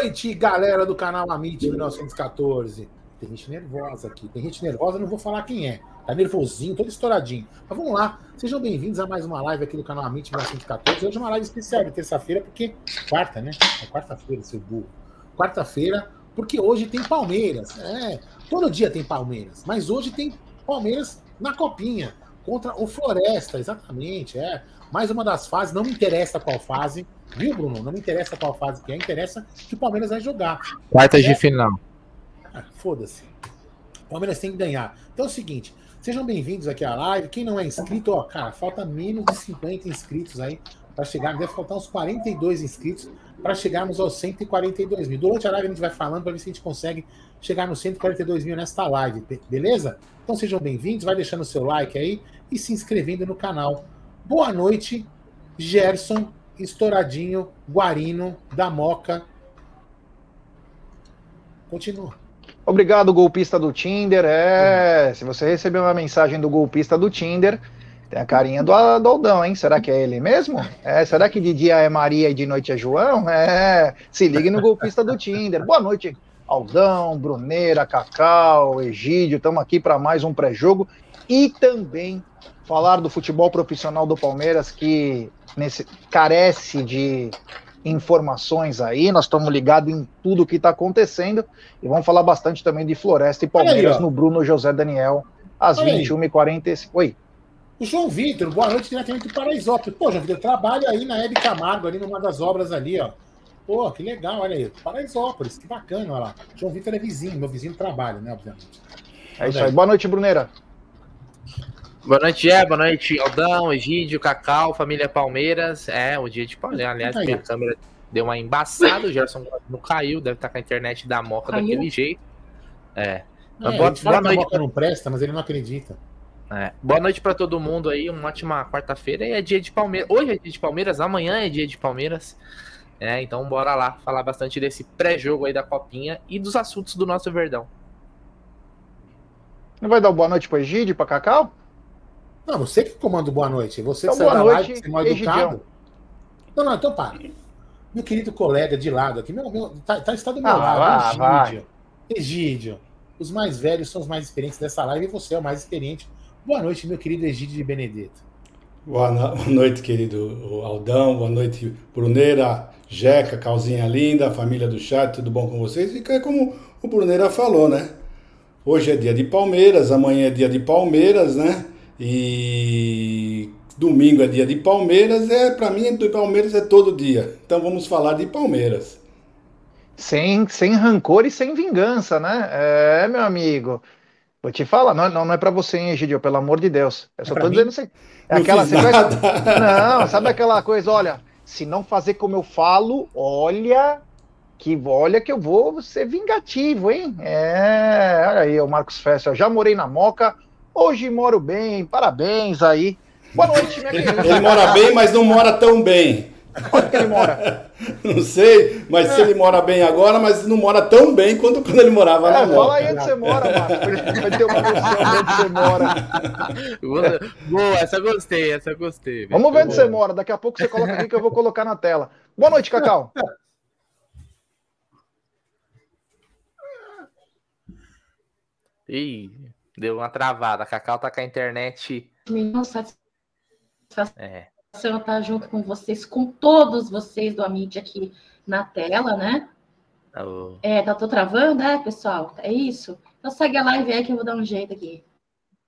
Noite, galera do canal Amit 1914. Tem gente nervosa aqui. Tem gente nervosa, não vou falar quem é. Tá nervosinho, todo estouradinho. Mas vamos lá. Sejam bem-vindos a mais uma live aqui do canal Amit 1914. Hoje é uma live especial de terça-feira, porque. Quarta, né? É quarta-feira, seu burro. Quarta-feira, porque hoje tem Palmeiras. É, todo dia tem Palmeiras. Mas hoje tem Palmeiras na copinha. Contra o Floresta, exatamente. É. Mais uma das fases, não me interessa qual fase, viu, Bruno? Não me interessa qual fase que é, interessa que o Palmeiras vai jogar. Quartas é. de final. Ah, Foda-se. O Palmeiras tem que ganhar. Então é o seguinte, sejam bem-vindos aqui à live. Quem não é inscrito, ó, cara, falta menos de 50 inscritos aí para chegar, deve faltar uns 42 inscritos para chegarmos aos 142 mil. Durante a live a gente vai falando para ver se a gente consegue chegar nos 142 mil nesta live, beleza? Então sejam bem-vindos, vai deixando o seu like aí e se inscrevendo no canal. Boa noite, Gerson, Estouradinho, Guarino, da Moca. Continua. Obrigado, golpista do Tinder. É, se você recebeu uma mensagem do golpista do Tinder, tem a carinha do, do Aldão, hein? Será que é ele mesmo? É, será que de dia é Maria e de noite é João? É, se ligue no golpista do Tinder. Boa noite, Aldão, Bruneira, Cacau, Egídio. Estamos aqui para mais um pré-jogo e também falar do futebol profissional do Palmeiras que nesse, carece de informações aí. Nós estamos ligados em tudo que está acontecendo e vamos falar bastante também de Floresta e Palmeiras aí, no Bruno José Daniel às 21h45. Oi. O João Vitor, boa noite diretamente do Paraisópolis. Pô, João Vitor, trabalha aí na Hebe Camargo, ali numa das obras ali, ó. Pô, que legal, olha aí. Paraisópolis, que bacana, olha lá. João Vitor é vizinho, meu vizinho trabalha, né, obviamente. É isso aí. Boa noite, Bruneira. Boa noite, é. Boa noite, Aldão, Egídio, Cacau, família Palmeiras. É, o dia de Palmeiras. Aliás, minha câmera deu uma embaçada, o Gerson não caiu, deve estar com a internet da moca caiu. daquele jeito. É. é boa, boa noite. A moca não presta, mas ele não acredita. É. Boa noite para todo mundo aí, uma ótima quarta-feira. E é dia de Palmeiras. Hoje é dia de Palmeiras, amanhã é dia de Palmeiras. É, então bora lá falar bastante desse pré-jogo aí da Copinha e dos assuntos do nosso Verdão. Não vai dar boa noite para Egídio, para Cacau? Não, você que comanda o boa noite. Você então, que boa noite, live, você é mal educado. Não, não, então para. Meu querido colega de lado aqui, meu, meu, tá, tá, está do meu ah, lado, vai, Egídio. Vai. Egídio. Os mais velhos são os mais experientes dessa live e você é o mais experiente. Boa noite, meu querido Egídio de Benedetto. Boa, noite, querido Aldão. Boa noite, Bruneira, Jeca, Calzinha Linda, família do chat, tudo bom com vocês? E é como o Bruneira falou, né? Hoje é dia de Palmeiras, amanhã é dia de Palmeiras, né? E domingo é dia de Palmeiras, é para mim do Palmeiras é todo dia. Então vamos falar de Palmeiras. Sem, sem rancor e sem vingança, né? É, meu amigo. Vou te falar, não, não, não é para você, hein, Egidio, pelo amor de Deus. Eu só é tô dizendo assim. É não aquela. Vai... Não, sabe aquela coisa, olha, se não fazer como eu falo, olha que olha que eu vou ser vingativo, hein? É, olha aí, o Marcos Festa, já morei na Moca, Hoje moro bem, parabéns aí. Boa noite, minha querida. Ele mora bem, mas não mora tão bem. Onde que ele mora? Não sei, mas é. se ele mora bem agora, mas não mora tão bem quanto quando ele morava é, na Fala aí onde você mora, Marcos. Vai ter uma noção onde você mora. Boa, essa gostei, essa gostei. Vamos ver onde você mora. Daqui a pouco você coloca aqui que eu vou colocar na tela. Boa noite, Cacau. Ih, Deu uma travada. A Cacau tá com a internet. Nossa, satisfação é. estar tá junto com vocês, com todos vocês do Amid aqui na tela, né? Oh. É, tá, tô travando, é, pessoal? É isso? Então segue a live aí que eu vou dar um jeito aqui.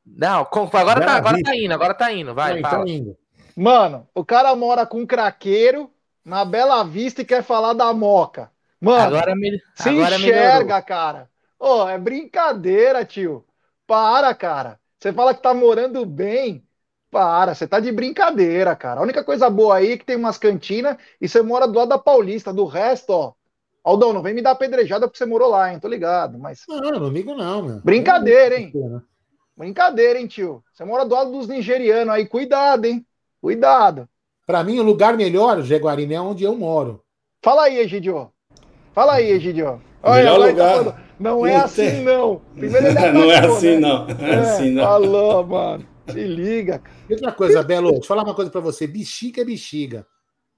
Não, agora, tá, agora tá indo, agora tá indo, vai, tá indo. Mano, o cara mora com um craqueiro na Bela Vista e quer falar da moca. Mano, agora me... se agora enxerga, melhorou. cara. Ô, oh, é brincadeira, tio. Para, cara. Você fala que tá morando bem. Para, você tá de brincadeira, cara. A única coisa boa aí é que tem umas cantinas e você mora do lado da Paulista. Do resto, ó. Aldão, não vem me dar pedrejada porque você morou lá, hein? Tô ligado, mas. Não, não amigo não, meu. Brincadeira, hein? Brincadeira, hein, tio? Você mora do lado dos nigerianos aí. Cuidado, hein? Cuidado. Para mim, o lugar melhor, Jaguarina, é onde eu moro. Fala aí, Egidio. Fala aí, Egidio. Olha, Melhor tá lugar. Tá não é assim, não. Primeiro ele atacou, Não é assim, né? não. É, é assim, não. Falou, mano. Se liga. E outra coisa, Belo, deixa eu falar uma coisa pra você. Bexiga é bexiga.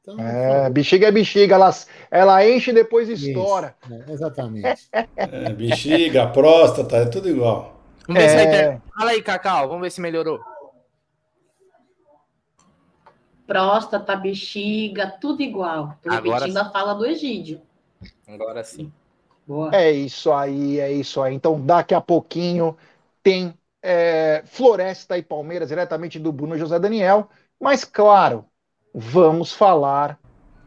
Então, é, bexiga é bexiga, ela, ela enche e depois estoura. Isso, é, exatamente. É, bexiga, próstata, é tudo igual. Vamos ver é... se Fala aí, Cacau, vamos ver se melhorou. Próstata, bexiga, tudo igual. Tô Agora repetindo a fala do Egídio. Agora sim. Boa. É isso aí, é isso aí. Então, daqui a pouquinho tem é, Floresta e Palmeiras, diretamente do Bruno José Daniel. Mas, claro, vamos falar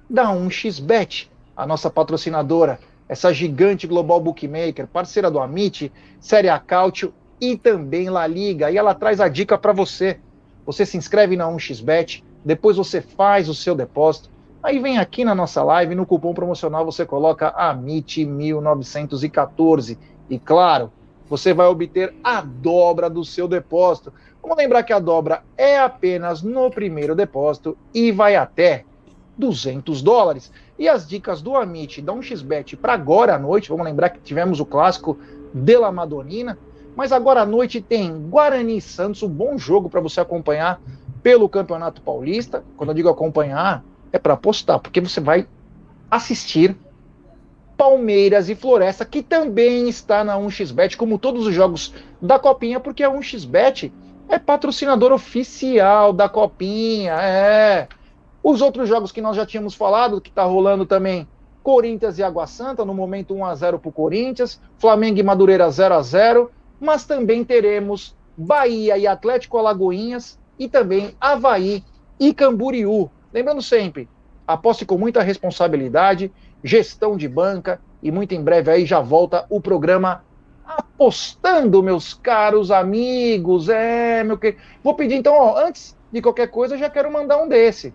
da 1xBet, a nossa patrocinadora, essa gigante global bookmaker, parceira do Amit, Série A Cautio e também La Liga. E ela traz a dica para você. Você se inscreve na 1xBet, depois você faz o seu depósito, aí vem aqui na nossa live, no cupom promocional você coloca AMIT1914 e claro, você vai obter a dobra do seu depósito. Vamos lembrar que a dobra é apenas no primeiro depósito e vai até 200 dólares. E as dicas do Amit da 1xBet para agora à noite, vamos lembrar que tivemos o clássico de la Madonina, mas agora à noite tem Guarani Santos, um bom jogo para você acompanhar pelo Campeonato Paulista. Quando eu digo acompanhar, é para apostar, porque você vai assistir Palmeiras e Floresta, que também está na 1xBet, como todos os jogos da Copinha, porque a 1xBet é patrocinador oficial da Copinha, é. Os outros jogos que nós já tínhamos falado, que está rolando também, Corinthians e Água Santa, no momento 1 a 0 para o Corinthians, Flamengo e Madureira 0 a 0 mas também teremos Bahia e Atlético Alagoinhas e também Havaí e Camboriú. Lembrando sempre, aposte com muita responsabilidade, gestão de banca e muito em breve aí já volta o programa apostando, meus caros amigos. É, meu que. Vou pedir então, ó, antes de qualquer coisa, eu já quero mandar um desse.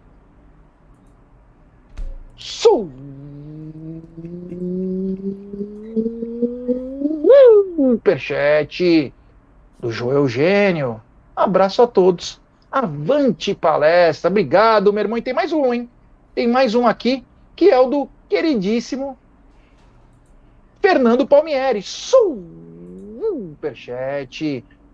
Superchat do João Eugênio. Abraço a todos. Avante palestra. Obrigado, meu irmão. E tem mais um, hein? Tem mais um aqui, que é o do queridíssimo Fernando Palmieri. Superchat.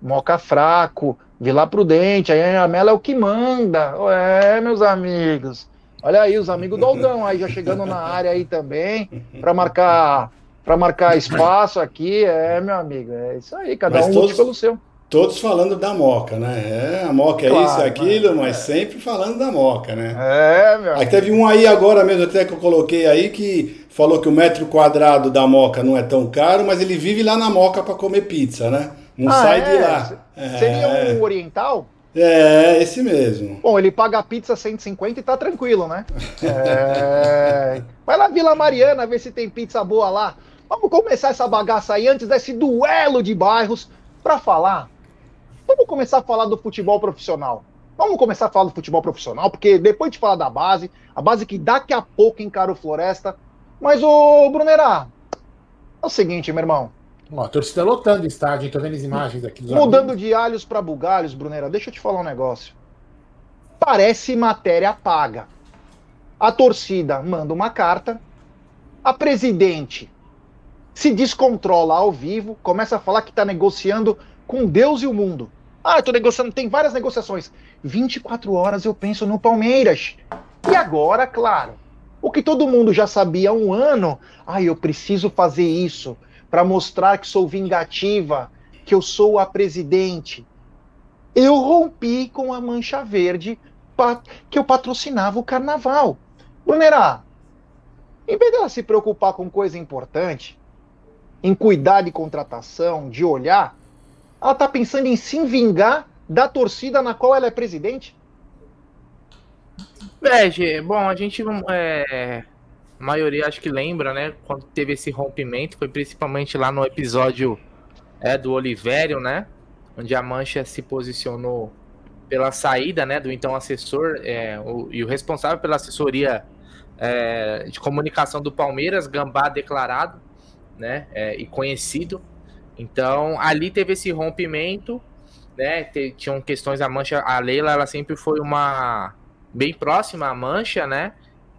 Moca fraco. Vila Prudente. A Mela é o que manda. É, meus amigos. Olha aí, os amigos do Aldão aí já chegando na área aí também, para marcar para marcar espaço aqui, é, meu amigo, é isso aí, cada mas um todos, pelo seu. Todos falando da Moca, né? É, a Moca é claro, isso, é aquilo, mas, mas sempre falando da Moca, né? É, meu Aí teve um aí agora mesmo, até que eu coloquei aí, que falou que o metro quadrado da Moca não é tão caro, mas ele vive lá na Moca para comer pizza, né? Não ah, sai é? de lá. Seria é. um oriental? É, esse mesmo. Bom, ele paga a pizza 150 e tá tranquilo, né? É... Vai lá Vila Mariana ver se tem pizza boa lá. Vamos começar essa bagaça aí antes desse duelo de bairros para falar. Vamos começar a falar do futebol profissional. Vamos começar a falar do futebol profissional, porque depois de falar da base, a base que daqui a pouco encara o Floresta. Mas, ô Brunerá, é o seguinte, meu irmão. Ó, a torcida lotando o estádio, tô vendo as imagens aqui. Mudando amigos. de alhos para bugalhos, Brunera, deixa eu te falar um negócio. Parece matéria paga. A torcida manda uma carta, a presidente se descontrola ao vivo, começa a falar que está negociando com Deus e o mundo. Ah, eu tô negociando, tem várias negociações. 24 horas eu penso no Palmeiras. E agora, claro, o que todo mundo já sabia há um ano, ah, eu preciso fazer isso para mostrar que sou vingativa, que eu sou a presidente. Eu rompi com a Mancha Verde que eu patrocinava o carnaval. Brunerá, em vez dela se preocupar com coisa importante, em cuidar de contratação, de olhar, ela está pensando em se vingar da torcida na qual ela é presidente? É, bom, a gente é, a maioria acho que lembra, né? Quando teve esse rompimento, foi principalmente lá no episódio é, do Olivério, né? Onde a Mancha se posicionou pela saída, né? Do então assessor é, o, e o responsável pela assessoria é, de comunicação do Palmeiras, Gambá declarado, né? É, e conhecido. Então ali teve esse rompimento, né? Tinham questões a Mancha, a Leila, ela sempre foi uma bem próxima à Mancha, né?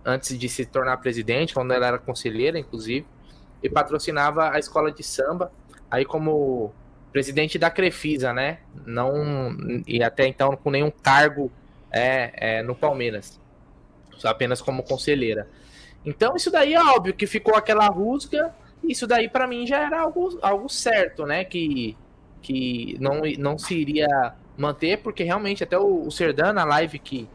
antes de se tornar presidente, quando ela era conselheira, inclusive, e patrocinava a escola de samba, aí como presidente da Crefisa, né? Não e até então com nenhum cargo é, é no Palmeiras. apenas como conselheira. Então isso daí é óbvio que ficou aquela rusga, isso daí para mim já era algo, algo certo, né? Que, que não, não se iria manter, porque realmente até o, o Serdan, na live que,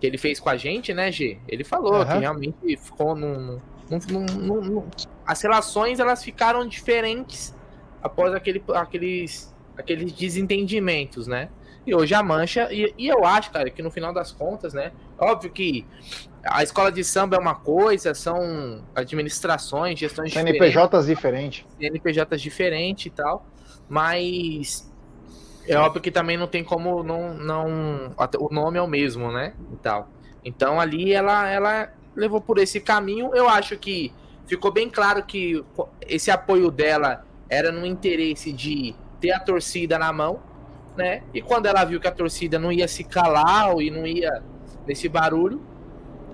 que ele fez com a gente, né, G? Ele falou uhum. que realmente ficou num, num, num, num, As relações elas ficaram diferentes após aquele, aqueles, aqueles desentendimentos, né? E hoje a mancha, e, e, eu acho, cara, que no final das contas, né? Óbvio que a escola de samba é uma coisa, são administrações, gestões CNPJs diferentes. CNPJs diferentes e tal, mas é óbvio que também não tem como não. não o nome é o mesmo, né? E tal. Então ali ela, ela levou por esse caminho. Eu acho que ficou bem claro que esse apoio dela era no interesse de ter a torcida na mão né? E quando ela viu que a torcida não ia se calar e não ia nesse barulho,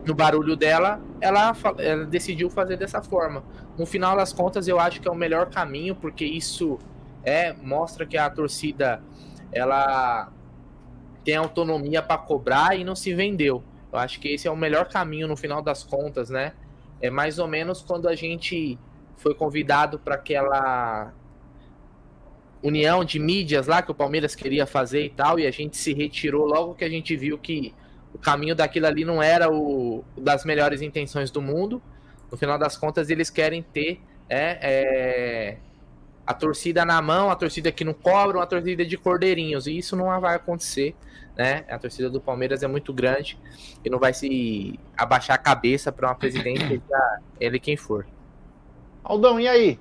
no barulho dela, ela, ela decidiu fazer dessa forma. No final das contas, eu acho que é o melhor caminho, porque isso é mostra que a torcida ela tem autonomia para cobrar e não se vendeu. Eu acho que esse é o melhor caminho no final das contas, né? É mais ou menos quando a gente foi convidado para aquela união de mídias lá que o Palmeiras queria fazer e tal, e a gente se retirou logo que a gente viu que o caminho daquilo ali não era o das melhores intenções do mundo. No final das contas, eles querem ter é, é, a torcida na mão, a torcida que não cobra, uma torcida de cordeirinhos, e isso não vai acontecer. Né? A torcida do Palmeiras é muito grande e não vai se abaixar a cabeça para uma presidente, ele quem for. Aldão, e aí?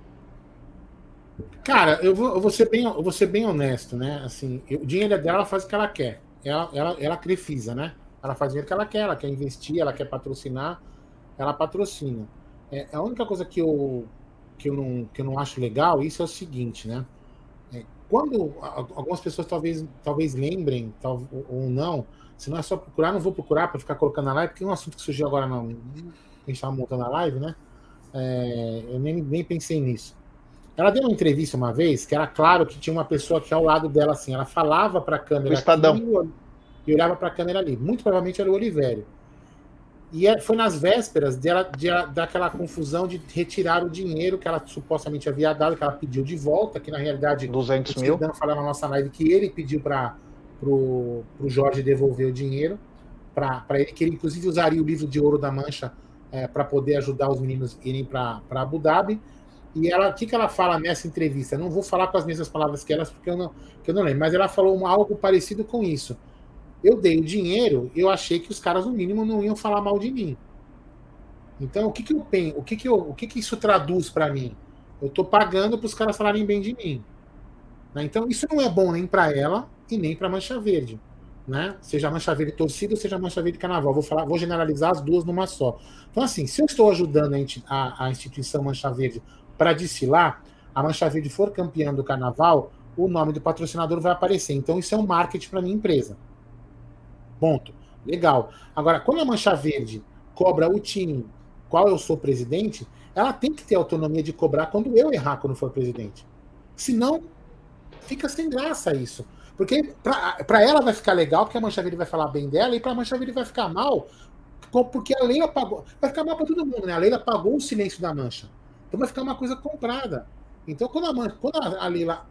Cara, eu vou, eu vou, ser, bem, eu vou ser bem honesto, né? Assim, eu, o dinheiro dela, ela faz o que ela quer. Ela, ela, ela crefisa, né? Ela faz o dinheiro que ela quer, ela quer investir, ela quer patrocinar, ela patrocina. É, a única coisa que eu, que eu, não, que eu não acho legal, isso é o seguinte, né? É, quando algumas pessoas talvez, talvez lembrem, tal, ou não, se não é só procurar, não vou procurar para ficar colocando na live, porque é um assunto que surgiu agora, não. A gente estava montando a live, né? É, eu nem, nem pensei nisso. Ela deu uma entrevista uma vez que era claro que tinha uma pessoa aqui ao lado dela, assim. Ela falava para a câmera. O Estadão. Aqui, e olhava para a câmera ali. Muito provavelmente era o Olivério. E é, foi nas vésperas dela, de, daquela confusão de retirar o dinheiro que ela supostamente havia dado, que ela pediu de volta, que na realidade 200 mil. falando na nossa live que ele pediu para o Jorge devolver o dinheiro para ele, que ele inclusive usaria o livro de ouro da Mancha é, para poder ajudar os meninos irem para Abu Dhabi. E ela, o que, que ela fala nessa entrevista? não vou falar com as mesmas palavras que elas, porque eu não, que eu não lembro, mas ela falou algo parecido com isso. Eu dei o dinheiro, eu achei que os caras, no mínimo, não iam falar mal de mim. Então, o que, que eu penso? O que, que, eu, o que, que isso traduz para mim? Eu estou pagando para os caras falarem bem de mim. Né? Então, isso não é bom nem para ela e nem para Mancha Verde. Né? Seja Mancha Verde torcida, seja Mancha Verde carnaval. Vou falar, vou generalizar as duas numa só. Então, assim, se eu estou ajudando a, a instituição Mancha Verde para desfilar, a Mancha Verde for campeã do carnaval, o nome do patrocinador vai aparecer. Então, isso é um marketing para minha empresa. Ponto. Legal. Agora, quando a Mancha Verde cobra o time, qual eu sou presidente, ela tem que ter autonomia de cobrar quando eu errar quando for presidente. Senão, fica sem graça isso. Porque para ela vai ficar legal, porque a Mancha Verde vai falar bem dela, e para a Mancha Verde vai ficar mal, porque a Leila pagou. Vai ficar mal para todo mundo, né? A Leila pagou o silêncio da Mancha. Então vai ficar uma coisa comprada. Então, quando a, quando a Leila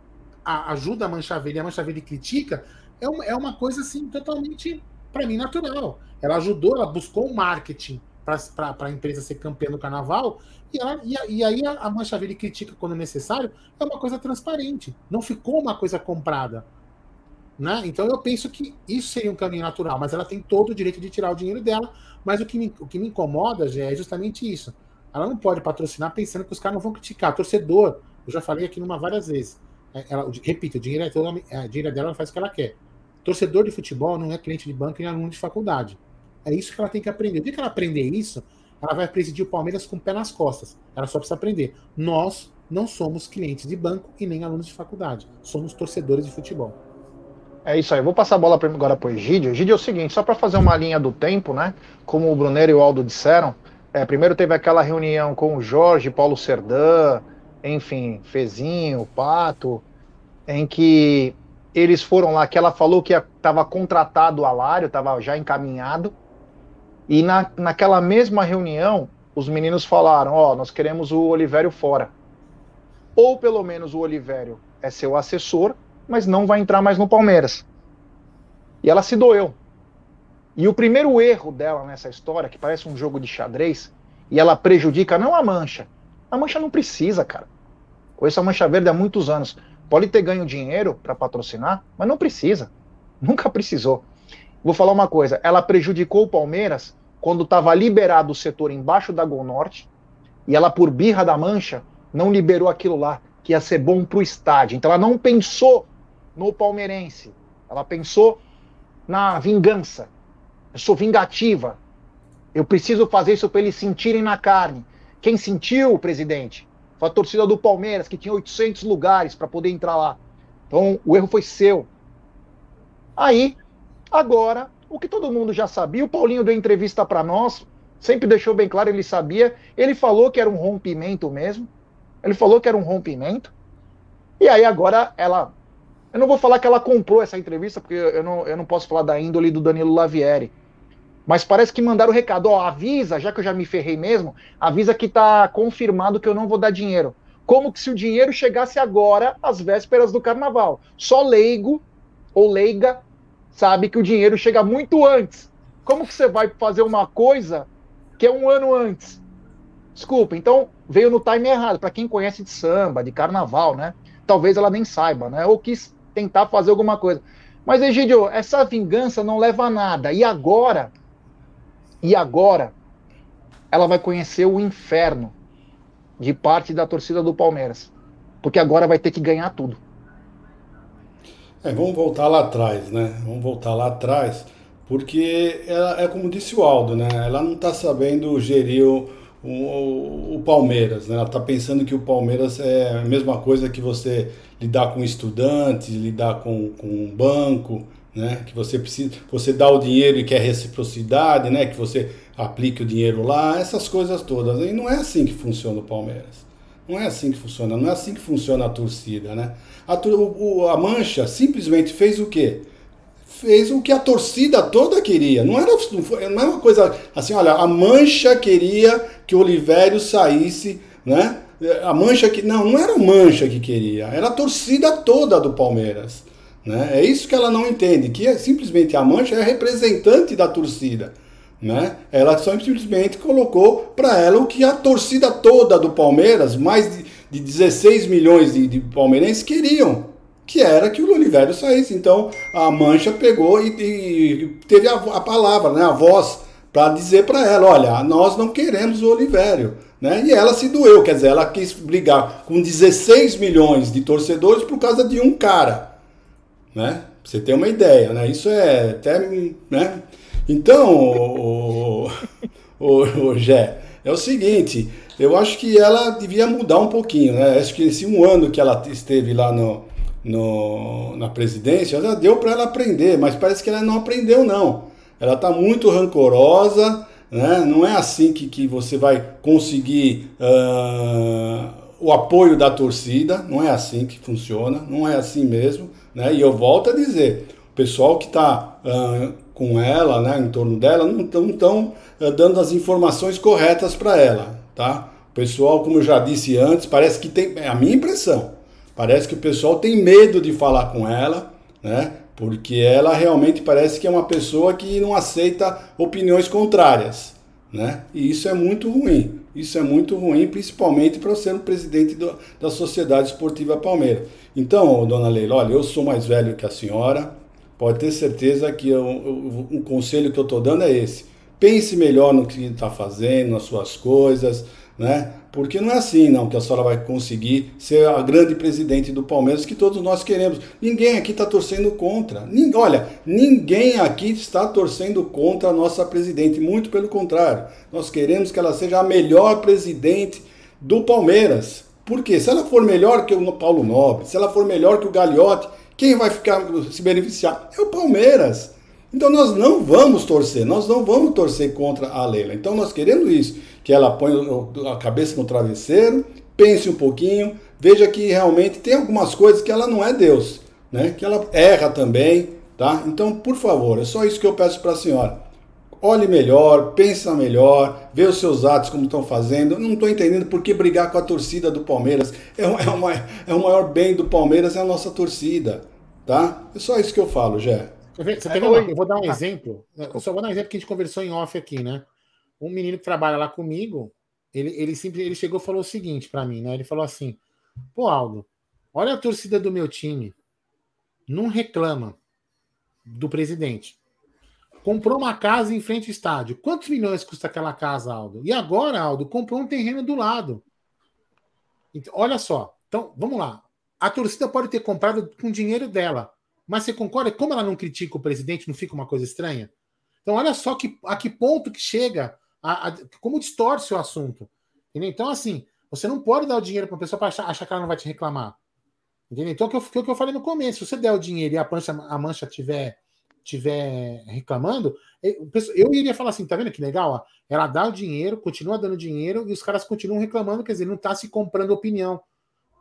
ajuda a Mancha Verde e a Mancha Verde critica, é uma, é uma coisa assim totalmente, para mim, natural. Ela ajudou, ela buscou um marketing para a empresa ser campeã no carnaval, e, ela, e, e aí a, a Mancha Verde critica quando necessário, é uma coisa transparente. Não ficou uma coisa comprada. Né? Então eu penso que isso seria um caminho natural, mas ela tem todo o direito de tirar o dinheiro dela. Mas o que me, o que me incomoda é justamente isso. Ela não pode patrocinar pensando que os caras não vão criticar. Torcedor, eu já falei aqui numa várias vezes. É, ela, repito, o dinheiro, é todo, é, o dinheiro dela, ela faz o que ela quer. Torcedor de futebol não é cliente de banco nem aluno de faculdade. É isso que ela tem que aprender. O dia que ela aprender isso, ela vai presidir o Palmeiras com o pé nas costas. Ela só precisa aprender. Nós não somos clientes de banco e nem alunos de faculdade. Somos torcedores de futebol. É isso aí. Vou passar a bola agora para o Egídio. Egídio é o seguinte, só para fazer uma linha do tempo, né? Como o Brunero e o Aldo disseram, é, primeiro teve aquela reunião com o Jorge, Paulo Serdã, enfim, Fezinho, Pato, em que eles foram lá, que ela falou que estava contratado o Alário, estava já encaminhado. E na, naquela mesma reunião, os meninos falaram: Ó, oh, nós queremos o Olivério fora. Ou pelo menos o Olivério é seu assessor, mas não vai entrar mais no Palmeiras. E ela se doeu. E o primeiro erro dela nessa história, que parece um jogo de xadrez, e ela prejudica não a mancha. A mancha não precisa, cara. Conheço a Mancha Verde há muitos anos. Pode ter ganho dinheiro para patrocinar, mas não precisa. Nunca precisou. Vou falar uma coisa: ela prejudicou o Palmeiras quando estava liberado o setor embaixo da Gol Norte e ela, por birra da mancha, não liberou aquilo lá, que ia ser bom para o estádio. Então ela não pensou no palmeirense, ela pensou na vingança. Eu sou vingativa. Eu preciso fazer isso para eles sentirem na carne. Quem sentiu, presidente? Foi a torcida do Palmeiras, que tinha 800 lugares para poder entrar lá. Então o erro foi seu. Aí, agora, o que todo mundo já sabia, o Paulinho deu entrevista para nós, sempre deixou bem claro, ele sabia. Ele falou que era um rompimento mesmo. Ele falou que era um rompimento. E aí agora ela. Eu não vou falar que ela comprou essa entrevista, porque eu não, eu não posso falar da índole do Danilo Lavieri. Mas parece que mandaram o recado, ó, avisa, já que eu já me ferrei mesmo, avisa que tá confirmado que eu não vou dar dinheiro. Como que se o dinheiro chegasse agora, às vésperas do carnaval. Só leigo ou leiga sabe que o dinheiro chega muito antes. Como que você vai fazer uma coisa que é um ano antes? Desculpa, então veio no time errado. Para quem conhece de samba, de carnaval, né? Talvez ela nem saiba, né? Ou quis tentar fazer alguma coisa. Mas, Egidio, essa vingança não leva a nada. E agora, e agora, ela vai conhecer o inferno de parte da torcida do Palmeiras. Porque agora vai ter que ganhar tudo. É, vamos voltar lá atrás, né? Vamos voltar lá atrás, porque ela, é como disse o Aldo, né? Ela não está sabendo gerir o, o, o, Palmeiras, né? Ela está pensando que o Palmeiras é a mesma coisa que você lidar com estudantes, lidar com, com um banco, né? Que você precisa, você dá o dinheiro e quer reciprocidade, né? Que você aplique o dinheiro lá, essas coisas todas. E não é assim que funciona o Palmeiras. Não é assim que funciona, não é assim que funciona a torcida, né? A, a Mancha simplesmente fez o quê? Fez o que a torcida toda queria. Não era, não é uma coisa assim, olha, a Mancha queria que o Olivério saísse, né? A Mancha que. Não, não era a Mancha que queria, era a torcida toda do Palmeiras. Né? É isso que ela não entende, que é simplesmente a Mancha é representante da torcida. Né? Ela simplesmente colocou para ela o que a torcida toda do Palmeiras, mais de, de 16 milhões de, de, palmeirenses, queriam, que era que o Oliveira saísse. Então a Mancha pegou e, e teve a, a, palavra, né, a voz, para dizer para ela: olha, nós não queremos o Olivério. Né? E ela se doeu, quer dizer, ela quis brigar com 16 milhões de torcedores por causa de um cara. Né? Pra você ter uma ideia, né? Isso é até. Né? Então, o, o, o é o seguinte, eu acho que ela devia mudar um pouquinho, né? Acho que esse um ano que ela esteve lá no, no na presidência, já deu para ela aprender, mas parece que ela não aprendeu, não. Ela está muito rancorosa, né? Não é assim que, que você vai conseguir uh, o apoio da torcida, não é assim que funciona, não é assim mesmo, né? E eu volto a dizer, o pessoal que está uh, com ela, né, em torno dela, não estão uh, dando as informações corretas para ela, tá? O pessoal, como eu já disse antes, parece que tem, é a minha impressão, parece que o pessoal tem medo de falar com ela, né? Porque ela realmente parece que é uma pessoa que não aceita opiniões contrárias, né? E isso é muito ruim. Isso é muito ruim, principalmente para ser o presidente do, da Sociedade Esportiva Palmeiras. Então, dona Leila, olha, eu sou mais velho que a senhora, Pode ter certeza que o conselho que eu estou dando é esse. Pense melhor no que está fazendo, nas suas coisas, né? Porque não é assim, não, que a senhora vai conseguir ser a grande presidente do Palmeiras que todos nós queremos. Ninguém aqui está torcendo contra. Ninguém, olha, ninguém aqui está torcendo contra a nossa presidente. Muito pelo contrário. Nós queremos que ela seja a melhor presidente do Palmeiras. Por quê? Se ela for melhor que o Paulo Nobre, se ela for melhor que o Gagliotti, quem vai ficar se beneficiar? É o Palmeiras. Então nós não vamos torcer, nós não vamos torcer contra a Leila. Então nós querendo isso, que ela põe a cabeça no travesseiro, pense um pouquinho, veja que realmente tem algumas coisas que ela não é Deus, né? Que ela erra também, tá? Então, por favor, é só isso que eu peço para a senhora. olhe melhor, pensa melhor, vê os seus atos como estão fazendo. Não estou entendendo por que brigar com a torcida do Palmeiras. É, é, uma, é o maior bem do Palmeiras, é a nossa torcida. Tá? É só isso que eu falo, Jé. Você quer ver? Eu vou dar um exemplo. Eu só vou dar um exemplo que a gente conversou em off aqui, né? Um menino que trabalha lá comigo, ele, ele sempre ele chegou e falou o seguinte para mim, né? Ele falou assim: Pô, Aldo, olha a torcida do meu time. Não reclama do presidente. Comprou uma casa em frente ao estádio. Quantos milhões custa aquela casa, Aldo? E agora, Aldo, comprou um terreno do lado. Então, olha só. Então, vamos lá. A torcida pode ter comprado com dinheiro dela. Mas você concorda? Como ela não critica o presidente, não fica uma coisa estranha? Então, olha só que, a que ponto que chega, a, a, como distorce o assunto. Entendeu? Então, assim, você não pode dar o dinheiro para a pessoa para achar, achar, que ela não vai te reclamar. Entendeu? Então, o que, eu, o que eu falei no começo: se você der o dinheiro e a mancha, a mancha tiver tiver reclamando, eu iria falar assim, tá vendo que legal? Ó? Ela dá o dinheiro, continua dando dinheiro e os caras continuam reclamando, quer dizer, não está se comprando opinião.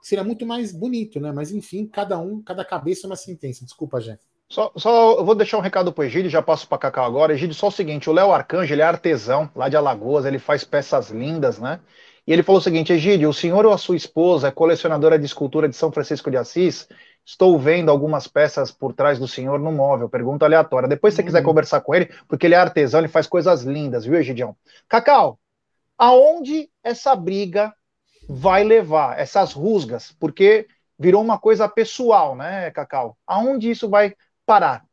Seria muito mais bonito, né? Mas enfim, cada um, cada cabeça é uma sentença. Desculpa, gente. Só, só eu vou deixar um recado pro Egídio, já passo para Cacau agora. Egídio, só o seguinte: o Léo Arcanjo, ele é artesão lá de Alagoas, ele faz peças lindas, né? E ele falou o seguinte: Egídio, o senhor ou a sua esposa é colecionadora de escultura de São Francisco de Assis? Estou vendo algumas peças por trás do senhor no móvel. Pergunta aleatória. Depois, se você quiser uhum. conversar com ele, porque ele é artesão, ele faz coisas lindas, viu, Egidião? Cacau, aonde essa briga vai levar, essas rusgas? Porque virou uma coisa pessoal, né, Cacau? Aonde isso vai parar?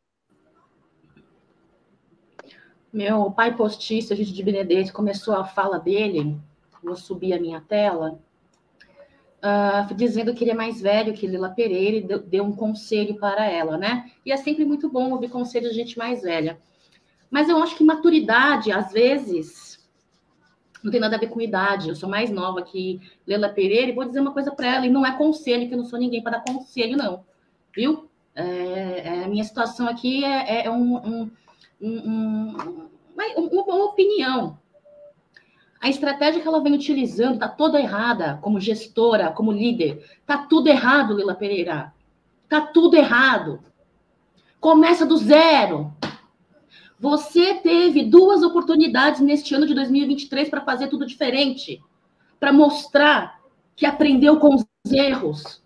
Meu pai postiço, a gente de Benedetti, começou a fala dele, vou subir a minha tela, uh, dizendo que ele é mais velho que Lila Pereira e deu, deu, um conselho para ela, né? E é sempre muito bom ouvir conselhos de gente mais velha. Mas eu acho que maturidade, às vezes, não tem nada a ver com idade. Eu sou mais nova que Lela Pereira e vou dizer uma coisa para ela, e não é conselho, que eu não sou ninguém para dar conselho, não. Viu? É, é, a minha situação aqui é, é um, um, um, uma opinião. A estratégia que ela vem utilizando está toda errada, como gestora, como líder. Está tudo errado, Lila Pereira. Está tudo errado. Começa do zero. Você teve duas oportunidades neste ano de 2023 para fazer tudo diferente, para mostrar que aprendeu com os erros.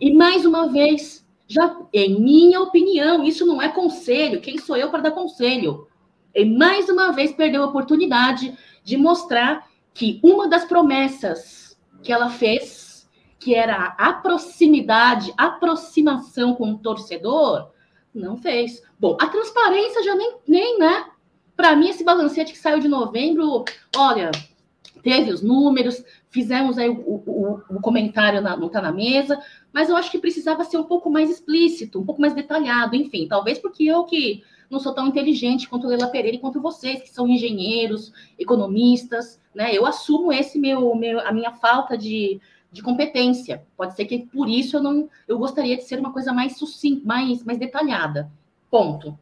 E mais uma vez, já em minha opinião, isso não é conselho. Quem sou eu para dar conselho? E mais uma vez perdeu a oportunidade de mostrar que uma das promessas que ela fez, que era a proximidade, aproximação com o torcedor, não fez. Bom, a transparência já nem, nem né? Para mim, esse balancete que saiu de novembro, olha, teve os números, fizemos aí o, o, o comentário na, não tá na mesa, mas eu acho que precisava ser um pouco mais explícito, um pouco mais detalhado, enfim, talvez porque eu que não sou tão inteligente quanto Leila Pereira e quanto vocês, que são engenheiros, economistas, né? Eu assumo esse meu, meu a minha falta de, de competência. Pode ser que por isso eu não eu gostaria de ser uma coisa mais sucinta, mais, mais detalhada. Ponto.